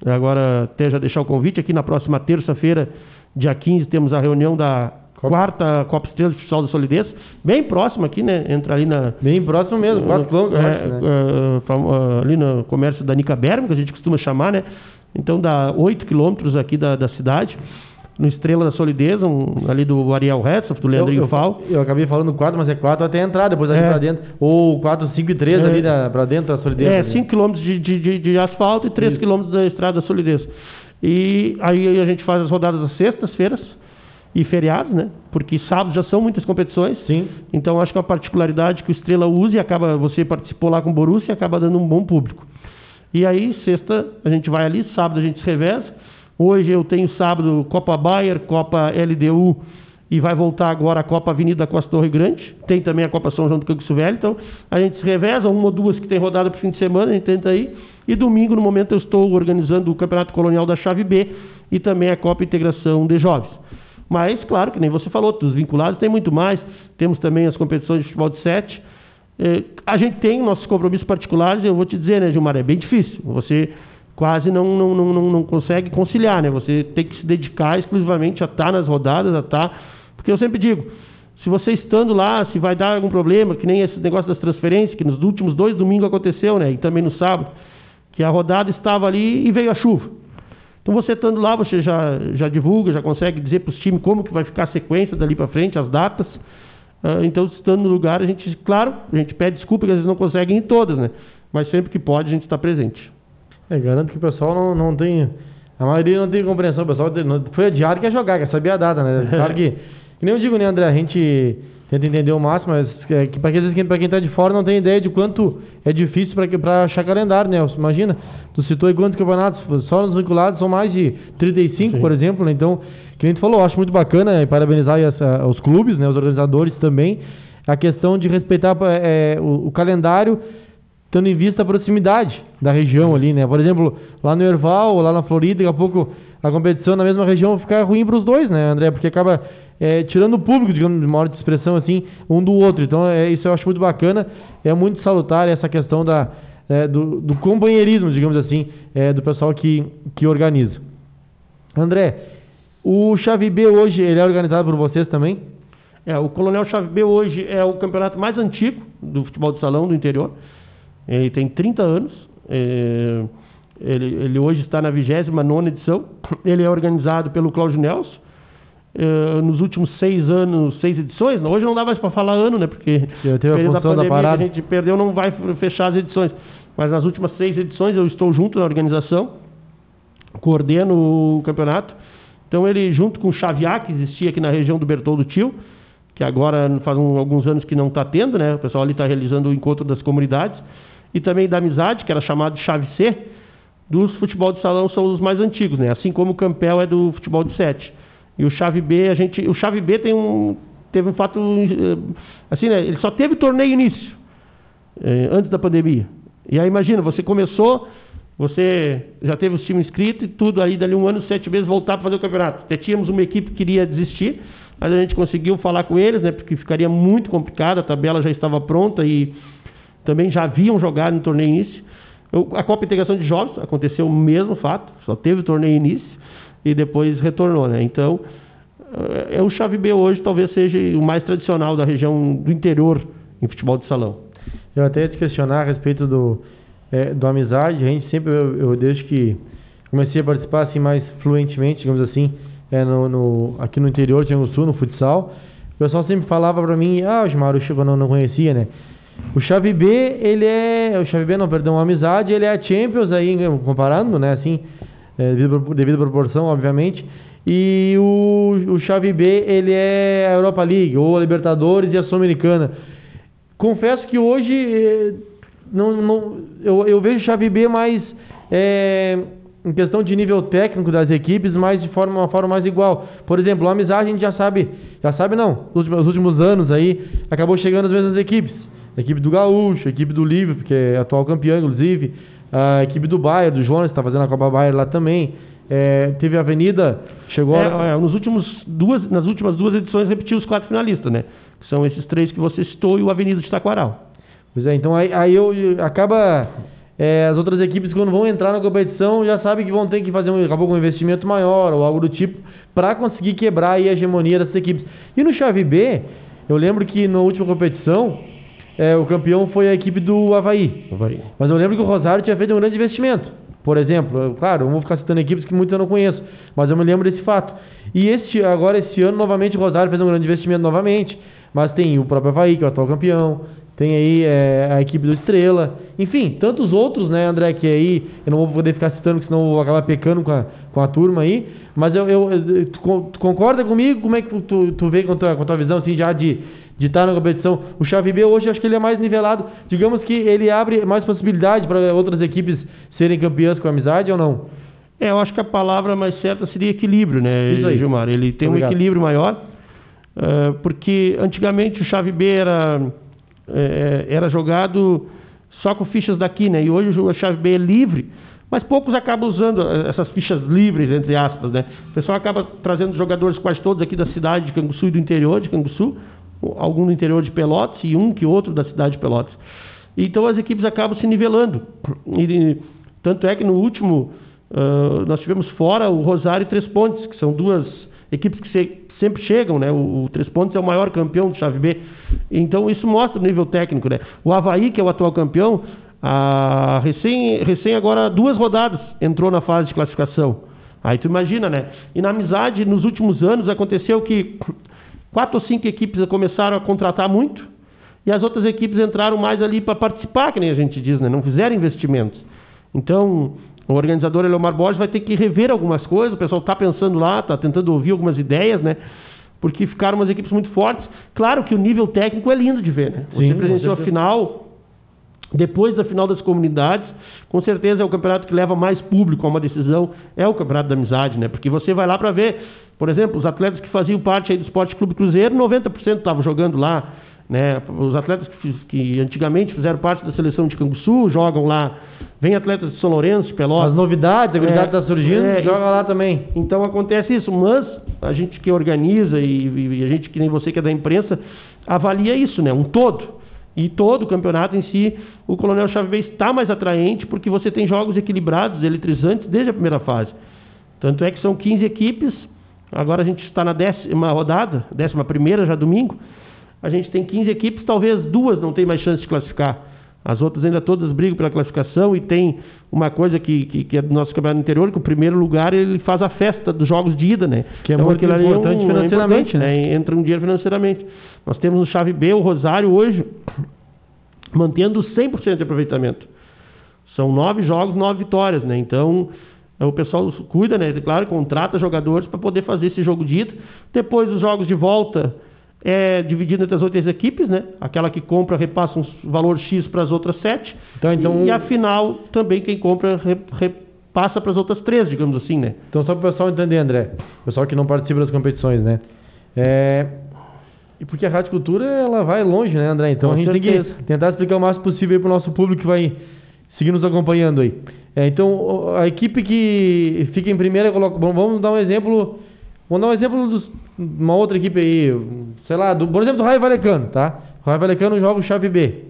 Agora até já deixar o convite aqui na próxima terça-feira, dia 15, temos a reunião da quarta Copa Estrela de Futsal da Solidez, bem próximo aqui, né? Entra ali na. Bem próximo mesmo, 4 quilômetros. É, né? ali no comércio da Nica Berma, que a gente costuma chamar, né? Então dá 8 quilômetros aqui da, da cidade no Estrela da Solidez, um, ali do Ariel Hetzoff, do Leandrinho eu, Fal. Eu acabei falando 4, mas é 4 até entrar, depois ali é. pra dentro. Ou 4, 5 e 3 é. ali da, pra dentro da Solidez. É, 5 km de, de, de, asfalto e 3 km da Estrada da Solidez. E aí a gente faz as rodadas às sextas-feiras e feriados, né? Porque sábados já são muitas competições. Sim. Então acho que é uma particularidade que o Estrela usa e acaba, você participou lá com o Borussia e acaba dando um bom público. E aí, sexta, a gente vai ali, sábado a gente se reveza. Hoje eu tenho sábado Copa Bayer, Copa LDU e vai voltar agora a Copa Avenida Costa do Rio Grande. Tem também a Copa São João do Canguço Velho. Então a gente se reveza, uma ou duas que tem rodada para o fim de semana, a gente tenta aí. E domingo, no momento, eu estou organizando o Campeonato Colonial da Chave B e também a Copa Integração de Jovens. Mas, claro, que nem você falou, dos vinculados tem muito mais. Temos também as competições de futebol de sete. É, a gente tem nossos compromissos particulares, eu vou te dizer, né, Gilmar, é bem difícil. Você quase não, não, não, não, consegue conciliar, né? Você tem que se dedicar exclusivamente a estar nas rodadas, a estar. Porque eu sempre digo, se você estando lá, se vai dar algum problema, que nem esse negócio das transferências, que nos últimos dois domingos aconteceu, né? E também no sábado, que a rodada estava ali e veio a chuva. Então você estando lá, você já, já divulga, já consegue dizer para os times como que vai ficar a sequência dali para frente, as datas. Uh, então, estando no lugar, a gente, claro, a gente pede desculpa que às vezes não consegue ir em todas, né? Mas sempre que pode, a gente está presente. É, garanto que o pessoal não, não tem. A maioria não tem compreensão. O pessoal foi adiado quer jogar, quer saber a data, né? Claro que. Que nem eu digo, né, André? A gente tenta entender o máximo, mas é, que para quem, pra quem tá de fora não tem ideia de quanto é difícil para achar calendário, né? Imagina, tu citou aí quantos campeonatos, só nos vinculados são mais de 35, Sim. por exemplo, né? Então, que nem tu falou, acho muito bacana e parabenizar essa, os clubes, né, os organizadores também, a questão de respeitar é, o, o calendário tendo em vista a proximidade da região ali, né? Por exemplo, lá no Erval, lá na Florida, daqui a pouco a competição na mesma região fica ruim para os dois, né, André? Porque acaba é, tirando o público, digamos, de modo de expressão assim, um do outro. Então, é, isso eu acho muito bacana. É muito salutar essa questão da, é, do, do, companheirismo, digamos assim, é, do pessoal que, que organiza. André, o Chave B hoje, ele é organizado por vocês também? É, o Coronel Chave B hoje é o campeonato mais antigo do futebol de salão do interior. Ele tem 30 anos. É, ele, ele, hoje está na 29 edição. Ele é organizado pelo Cláudio Nelson. É, nos últimos seis anos, seis edições. Hoje não dá mais para falar ano, né? Porque desde a pandemia a gente perdeu, não vai fechar as edições. Mas nas últimas seis edições eu estou junto na organização, coordeno o campeonato. Então ele, junto com o Xavier, que existia aqui na região do Bertoldo Tio, que agora faz um, alguns anos que não está tendo, né? O pessoal ali está realizando o encontro das comunidades e também da amizade, que era chamado de chave C, dos futebol de salão são os mais antigos, né? Assim como o Campel é do futebol de sete. E o chave B, a gente, o chave B tem um teve um fato eh, assim, né? Ele só teve torneio início eh, antes da pandemia. E aí imagina, você começou, você já teve os times inscritos e tudo aí dali um ano, sete meses voltar para fazer o campeonato. Até tínhamos uma equipe que queria desistir, mas a gente conseguiu falar com eles, né? Porque ficaria muito complicado, a tabela já estava pronta e também já haviam jogado no torneio início. A Copa Integração de Jogos aconteceu o mesmo fato, só teve o torneio início e depois retornou, né? Então, é, é o Chave B hoje talvez seja o mais tradicional da região do interior em futebol de salão. Eu até ia te questionar a respeito do, é, do amizade, a gente sempre, eu, eu, desde que comecei a participar assim mais fluentemente, digamos assim, é, no, no, aqui no interior de Sul, no futsal, o pessoal sempre falava para mim, ah, o Gilmar, eu não, não conhecia, né? O Chave B, ele é. O Chave B, não, perdão, a amizade, ele é a Champions aí, comparando, né? Assim, é, devido, devido à proporção, obviamente. E o, o Chave B, ele é a Europa League, ou a Libertadores e a Sul-Americana. Confesso que hoje eh, não, não, eu, eu vejo Chave B mais é, em questão de nível técnico das equipes, mas de forma, uma forma mais igual. Por exemplo, a amizade a gente já sabe, já sabe não, nos últimos, nos últimos anos aí, acabou chegando as mesmas equipes. A equipe do Gaúcho, a equipe do Liverpool, que é atual campeão, inclusive, a equipe do Bayern, do Jonas, está fazendo a Copa Bayern lá também. É, teve a Avenida, chegou é, a... é, nos últimos duas, nas últimas duas edições repetiu os quatro finalistas, né? São esses três que você citou e o Avenida de Taquaral. Pois é, então aí, aí eu acaba é, as outras equipes quando vão entrar na competição já sabem que vão ter que fazer um, acabou com um investimento maior ou algo do tipo para conseguir quebrar a hegemonia dessas equipes. E no chave B, eu lembro que na última competição é, o campeão foi a equipe do Havaí. Havaí. Mas eu lembro que o Rosário tinha feito um grande investimento. Por exemplo, eu, claro, eu vou ficar citando equipes que muitos eu não conheço, mas eu me lembro desse fato. E este, agora, esse ano, novamente, o Rosário fez um grande investimento novamente. Mas tem o próprio Havaí, que é o atual campeão. Tem aí é, a equipe do Estrela. Enfim, tantos outros, né, André, que aí eu não vou poder ficar citando, senão eu vou acabar pecando com a, com a turma aí. Mas eu, eu, eu tu, tu, concorda comigo? Como é que tu, tu vê com a, tua, com a tua visão assim, já de de estar na competição. O Chave B hoje acho que ele é mais nivelado. Digamos que ele abre mais possibilidade para outras equipes serem campeãs com amizade ou não? É, eu acho que a palavra mais certa seria equilíbrio, né, Isso aí. Gilmar? Ele tem Obrigado. um equilíbrio maior, uh, porque antigamente o Chave B era, uh, era jogado só com fichas daqui, né? E hoje o Chave B é livre, mas poucos acabam usando essas fichas livres, entre aspas, né? O pessoal acaba trazendo jogadores quase todos aqui da cidade de Canguçu e do interior de Canguçu, algum no interior de Pelotas e um que outro da cidade de Pelotas. Então as equipes acabam se nivelando. E, tanto é que no último uh, nós tivemos fora o Rosário e Três Pontes, que são duas equipes que se, sempre chegam, né? O, o, Três Pontes é o maior campeão do Chave B. Então isso mostra o nível técnico, né? O Havaí, que é o atual campeão, a, recém, recém agora duas rodadas entrou na fase de classificação. Aí tu imagina, né? E na amizade, nos últimos anos, aconteceu que Quatro ou cinco equipes começaram a contratar muito e as outras equipes entraram mais ali para participar, que nem a gente diz, né? não fizeram investimentos. Então, o organizador Eleomar Borges vai ter que rever algumas coisas, o pessoal está pensando lá, está tentando ouvir algumas ideias, né? Porque ficaram umas equipes muito fortes. Claro que o nível técnico é lindo de ver, né? Você Sim, presenciou a final, depois da final das comunidades, com certeza é o campeonato que leva mais público a uma decisão, é o campeonato da amizade, né? Porque você vai lá para ver por exemplo, os atletas que faziam parte do Esporte Clube Cruzeiro, 90% estavam jogando lá. Né? Os atletas que, que, antigamente fizeram parte da seleção de Canguçu jogam lá. Vem atletas de São Lourenço, Pelotas. As novidades, a novidade está é, surgindo, é, joga lá também. Então acontece isso, mas a gente que organiza e, e, a gente que nem você que é da imprensa, avalia isso, né? Um todo. E todo o campeonato em si, o Coronel Chaves está mais atraente porque você tem jogos equilibrados, eletrizantes desde a primeira fase. Tanto é que são 15 equipes, Agora a gente está na décima rodada, décima primeira já domingo. A gente tem 15 equipes, talvez duas não tem mais chance de classificar. As outras ainda todas brigam pela classificação e tem uma coisa que, que, que é do nosso campeonato interior, que o primeiro lugar ele faz a festa dos jogos de ida, né? Que é então, muito importante é um, financeiramente, é né? Entra um dinheiro financeiramente. Nós temos no chave B o Rosário hoje mantendo 100% de aproveitamento. São nove jogos, nove vitórias, né? Então, é, o pessoal cuida, né? Claro, contrata jogadores para poder fazer esse jogo de ida. Depois os jogos de volta é dividido entre as outras equipes, né? Aquela que compra repassa um valor X para as outras sete. Então, então... E a final também quem compra repassa para as outras três, digamos assim, né? Então só para o pessoal entender, André, o pessoal que não participa das competições, né? É... E porque a Rádio Cultura ela vai longe, né, André? Então Com a gente certeza. tem que tentar explicar o máximo possível para o nosso público que vai seguir nos acompanhando aí. É, então, a equipe que fica em primeira, coloca, bom, vamos dar um exemplo. Vamos dar um exemplo de uma outra equipe aí, sei lá, do, por exemplo, do Raio Valecano, tá? O Raio Valecano joga o chave B.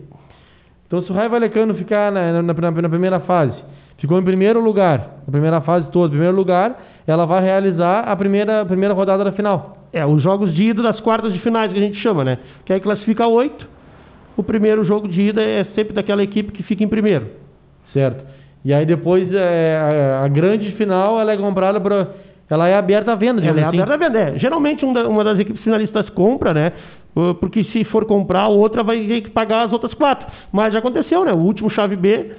Então, se o Raio Valecano ficar na, na, na, na primeira fase, ficou em primeiro lugar, na primeira fase toda, primeiro lugar, ela vai realizar a primeira, a primeira rodada da final. É, os jogos de ida das quartas de finais que a gente chama, né? Que aí classifica oito. O primeiro jogo de ida é sempre daquela equipe que fica em primeiro. Certo. E aí depois é, a, a grande final ela é comprada para ela é aberta à venda, Ela é assim. aberta a vender. É, Geralmente um da- uma das equipes finalistas compra, né? Porque se for comprar, a outra vai ter que pagar as outras quatro. Mas já aconteceu, né? O último chave B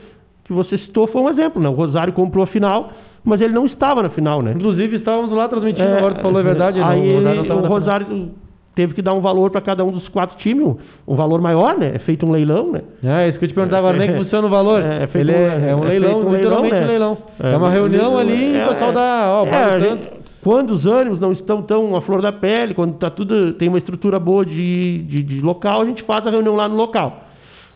que você citou foi um exemplo, né? O Rosário comprou a final, mas ele não estava na final, né? Inclusive estávamos lá transmitindo, É, agora tu falou a verdade. Aí não, o Rosário não ele- estava o na Rosário teve que dar um valor para cada um dos quatro times, um- um valor maior, né? É feito um leilão, né? É, isso que eu te perguntava agora, nem que funciona o valor. É, é feito Ele um- é, é um é leilão, um literalmente leilão, né? um leilão. É, uma É, reunião ali é, o pessoal é. dá, ó, É, a tanto. quando os ânimos não estão tão à flor da pele, quando tá tudo tem uma estrutura boa de, de, de local, a gente faz a reunião lá no local.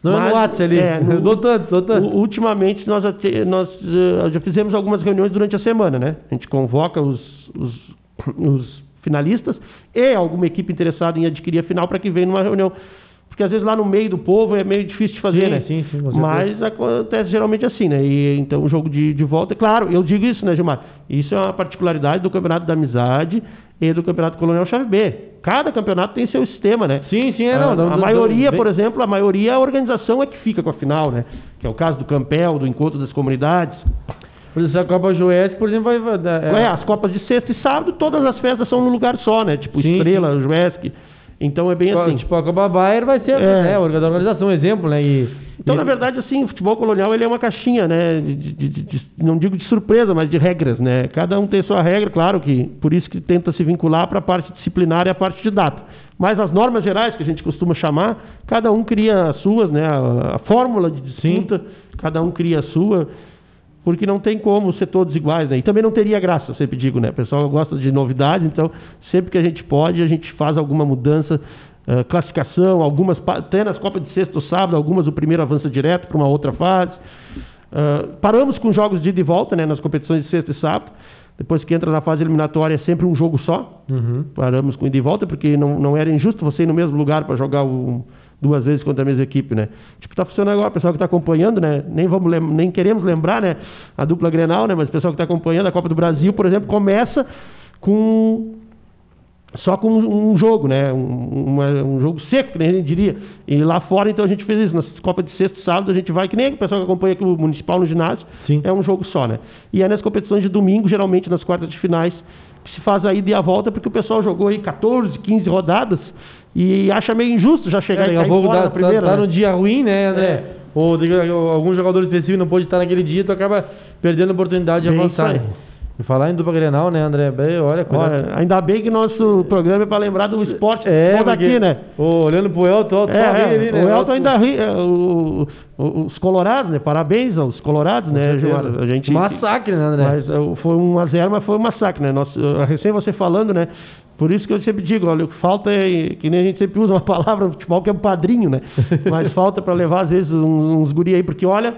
Não é no Mas, WhatsApp ali. é, no- dou tanto, dou tanto. Ultimamente nós, nós eh, já fizemos algumas reuniões durante a semana, né? A gente convoca os, os, os finalistas e alguma equipe interessada em adquirir a final para que venha numa reunião. Porque às vezes lá no meio do povo é meio difícil de fazer, Sim, né? sim, sim. Mas acontece geralmente assim, né? E, então o jogo de, de volta, é claro, eu digo isso, né, Gilmar? Isso é uma particularidade do Campeonato da Amizade e do Campeonato Colonial Chave B. Cada campeonato tem seu sistema, né? Sim, sim, é, A- não. a, não, não, maioria, bem- por exemplo, a maioria a organização é que fica com a final, né? Que é o caso do Campel, do Encontro das Comunidades. Por exemplo, a Copa Joeste, por exemplo, vai. dar- É, as Copas de sexta e sábado, todas as festas são num lugar só, né? Tipo Sim, Estrela, Juesc. Então é bem Co- assim. Tipo, a Copa Bayer vai ser É. é. a organização, um exemplo, né? E, Então, e- na verdade, assim, o futebol colonial ele é uma caixinha, né? de- de- de- não digo de surpresa, mas de regras, né? Cada um tem sua regra, claro que por isso que tenta se vincular para a parte disciplinar e a parte de data. Mas as normas gerais, que a gente costuma chamar, cada um cria as suas, né? A, a fórmula de disputa, cada um cria a sua, porque não tem como ser todos iguais, né? E também não teria graça, eu sempre digo, né? O pessoal gosta de novidade, então sempre que a gente pode, a gente faz alguma mudança eh, classificação, algumas até nas Copas de sexta ou sábado, algumas o primeiro avança direto para uma outra fase. Ah, paramos com jogos de ida e volta, né, nas competições de sexta e sábado. Depois que entra na fase eliminatória é sempre um jogo só. Uhum. Paramos com ida e volta porque não, não era injusto você ir no mesmo lugar para jogar o- duas vezes contra a mesma equipe, né? Tipo, tá funcionando agora, o pessoal que está acompanhando, né? Nem vamos nem queremos lembrar, né? A dupla Grenal, né? Mas o pessoal que está acompanhando a Copa do Brasil, por exemplo, começa com só com um jogo, né? Um, uma- um jogo seco, que nem a gente diria. E lá fora, então, a gente fez isso. Nas Copas de sexta e sábado, a gente vai, que nem o pessoal que acompanha aqui o Municipal no ginásio, Sim. é um jogo só, né? E é nas competições de domingo, geralmente nas quartas de finais, que se faz a ida e a volta, porque o pessoal jogou aí 14, 15 rodadas e acha meio injusto já chegar É, e cair fora dá, na primeira. tá, tá né? num dia ruim, né, André? É. Ou, algum jogador específico não pôde estar naquele dia, tu acaba perdendo a oportunidade de Bem avançar. né? E falar em dupla Grenal, né, André? Bem, olha. Olha, ainda bem que nosso programa é para lembrar do esporte É, daqui, porque- né? Olhando pro Elton, o Elton É, ali, né? o Elton ainda ri, é, o- o- os colorados, né? Parabéns aos colorados, né, certeza. Gilmar? A gente, Massacre, né, André? Mas é, foi um a zero, mas foi um massacre, né? Nós, recém você falando, né? Por isso que eu sempre digo, olha, o que falta é, que nem a gente sempre usa uma palavra no futebol que é um padrinho, né? Mas falta para levar, às vezes, uns, uns guri aí, porque olha,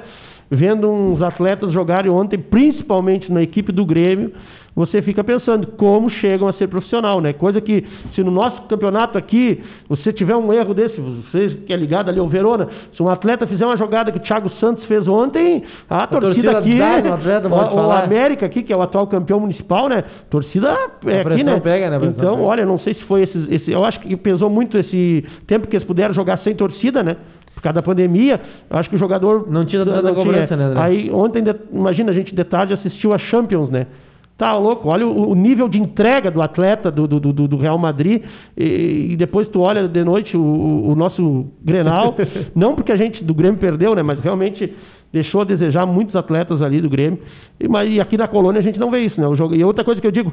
vendo uns atletas jogarem ontem, principalmente na equipe do Grêmio, você fica pensando como chegam a ser profissional, né? Coisa que, se no nosso campeonato aqui, você tiver um erro desse, você que é ligado ali ao Verona, se um atleta fizer uma jogada que o Thiago Santos fez ontem, a, torcida, torcida aqui, dá atleta, o, o. América aqui, que é o atual campeão municipal, né? Torcida é aqui, né? pega, né? A Então, pega. olha, não sei se foi esse, esse. Eu acho que pesou muito esse tempo que eles puderam jogar sem torcida, né? Por causa da pandemia, eu acho que o jogador. Não tinha tanta cobrança, né, André? Aí ontem, de- imagina, a gente de tarde assistiu a Champions, né? Tá louco, olha o, o nível de entrega do atleta do, do, do- do Real Madrid e, e depois tu olha de noite o, o- nosso Grenal, não porque a gente do Grêmio perdeu, né? Mas realmente deixou a desejar muitos atletas ali do Grêmio. E, mas e aqui na colônia a gente não vê isso, né? O jogo, e outra coisa que eu digo,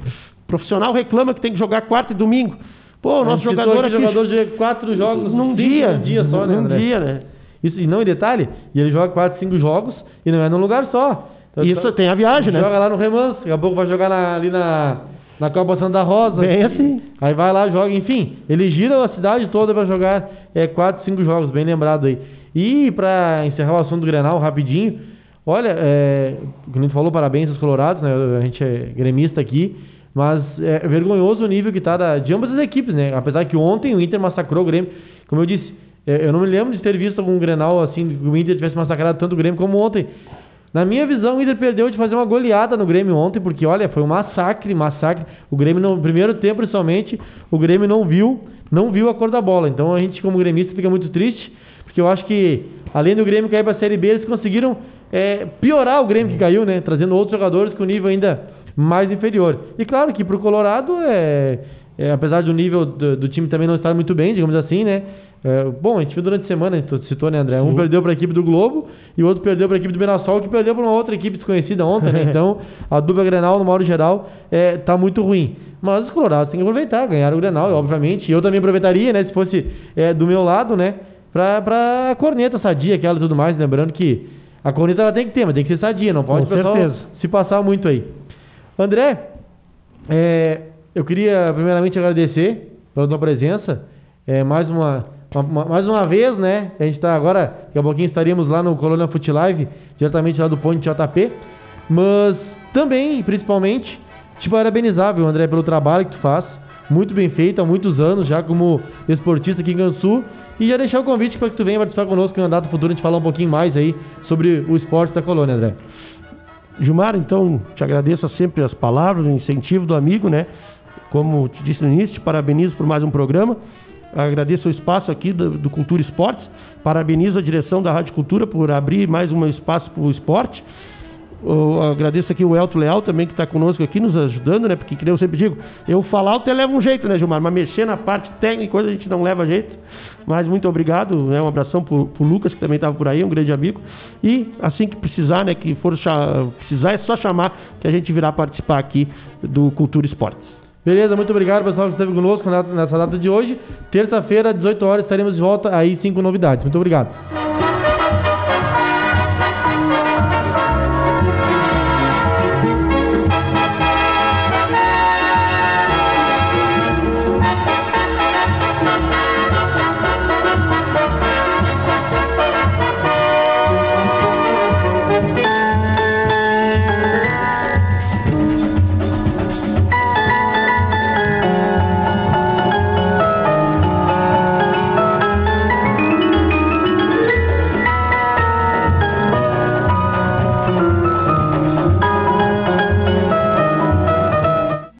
profissional reclama que tem que jogar quarta e domingo. Pô, o A nosso jogador aqui, jogador de quatro jogos num dia, num dia só, né, num André? dia, né? Isso, e não em detalhe, e ele joga quatro, cinco jogos e não é num lugar só. Então, Isso então, tem a viagem, né? Joga lá no Remanso, daqui a pouco vai jogar na- ali na, na Copa Santa Rosa. Bem assim. Aí vai lá, joga, enfim, ele gira a cidade toda para jogar é, quatro, cinco jogos, bem lembrado aí. E para encerrar o assunto do Grenal rapidinho, olha, é, a gente falou, parabéns aos colorados, né? A gente é gremista aqui, mas é vergonhoso o nível que tá da- de ambas as equipes, né? Apesar que ontem o Inter massacrou o Grêmio, como eu disse, É, eu não me lembro de ter visto algum Grenal assim, que o Inter tivesse massacrado tanto o Grêmio como ontem. Na minha visão, o Inter perdeu de fazer uma goleada no Grêmio ontem, porque olha, foi um massacre, massacre. O Grêmio no primeiro tempo, principalmente, o Grêmio não viu, não viu a cor da bola. Então a gente, como gremista, fica muito triste, porque eu acho que além do Grêmio cair para a Série B, eles conseguiram é, piorar o Grêmio que caiu, né? Trazendo outros jogadores com nível ainda mais inferior. E claro que para o Colorado, é, é, apesar do nível do, do, time também não estar muito bem, digamos assim, né? É, bom, a gente viu durante a semana, citou, né, André? Um perdeu para a equipe do Globo e o outro perdeu para a equipe do Benassol, que perdeu para uma outra equipe desconhecida ontem, né? Então, a dupla Grenal, no modo geral, é, tá muito ruim. Mas os Colorados têm que aproveitar, ganhar o Grenal, obviamente. Eu também aproveitaria, né, se fosse é, do meu lado, né? Pra, pra corneta sadia, aquela e tudo mais, lembrando que a corneta ela tem que ter, mas tem que ser sadia, não pode se passar muito aí. André, é, eu queria primeiramente agradecer pela tua presença. É, mais uma, mais uma vez, né? A gente está agora, daqui a pouquinho estaremos lá no Colônia Foot Live, diretamente lá do Ponte JP. Mas também, principalmente, te parabenizar, viu, André, pelo trabalho que tu faz. Muito bem feito, há muitos anos já como esportista aqui em Gansu. E já deixar o convite para que tu venha participar conosco no Candidato Futuro, a gente falar um pouquinho mais aí sobre o esporte da colônia, André. Gilmar, então, te agradeço sempre as palavras, o incentivo do amigo, né? Como te disse no início, te parabenizo por mais um programa. Agradeço o espaço aqui do, do Cultura Esportes. Parabenizo a direção da Rádio Cultura por abrir mais um espaço para o esporte. Eu agradeço aqui o Elton Leal também que está conosco aqui, nos ajudando, né? Porque, como eu sempre digo, eu falar até leva um jeito, né, Gilmar? Mas mexer na parte técnica, coisa a gente não leva jeito. Mas muito obrigado, né? Um abração para o Lucas, que também estava por aí, um grande amigo. E assim que precisar, né? Que for precisar, é só chamar que a gente virá participar aqui do Cultura Esportes. Beleza, muito obrigado pessoal que esteve conosco nessa data de hoje. Terça-feira, 18 horas, estaremos de volta aí, cinco novidades. Muito obrigado.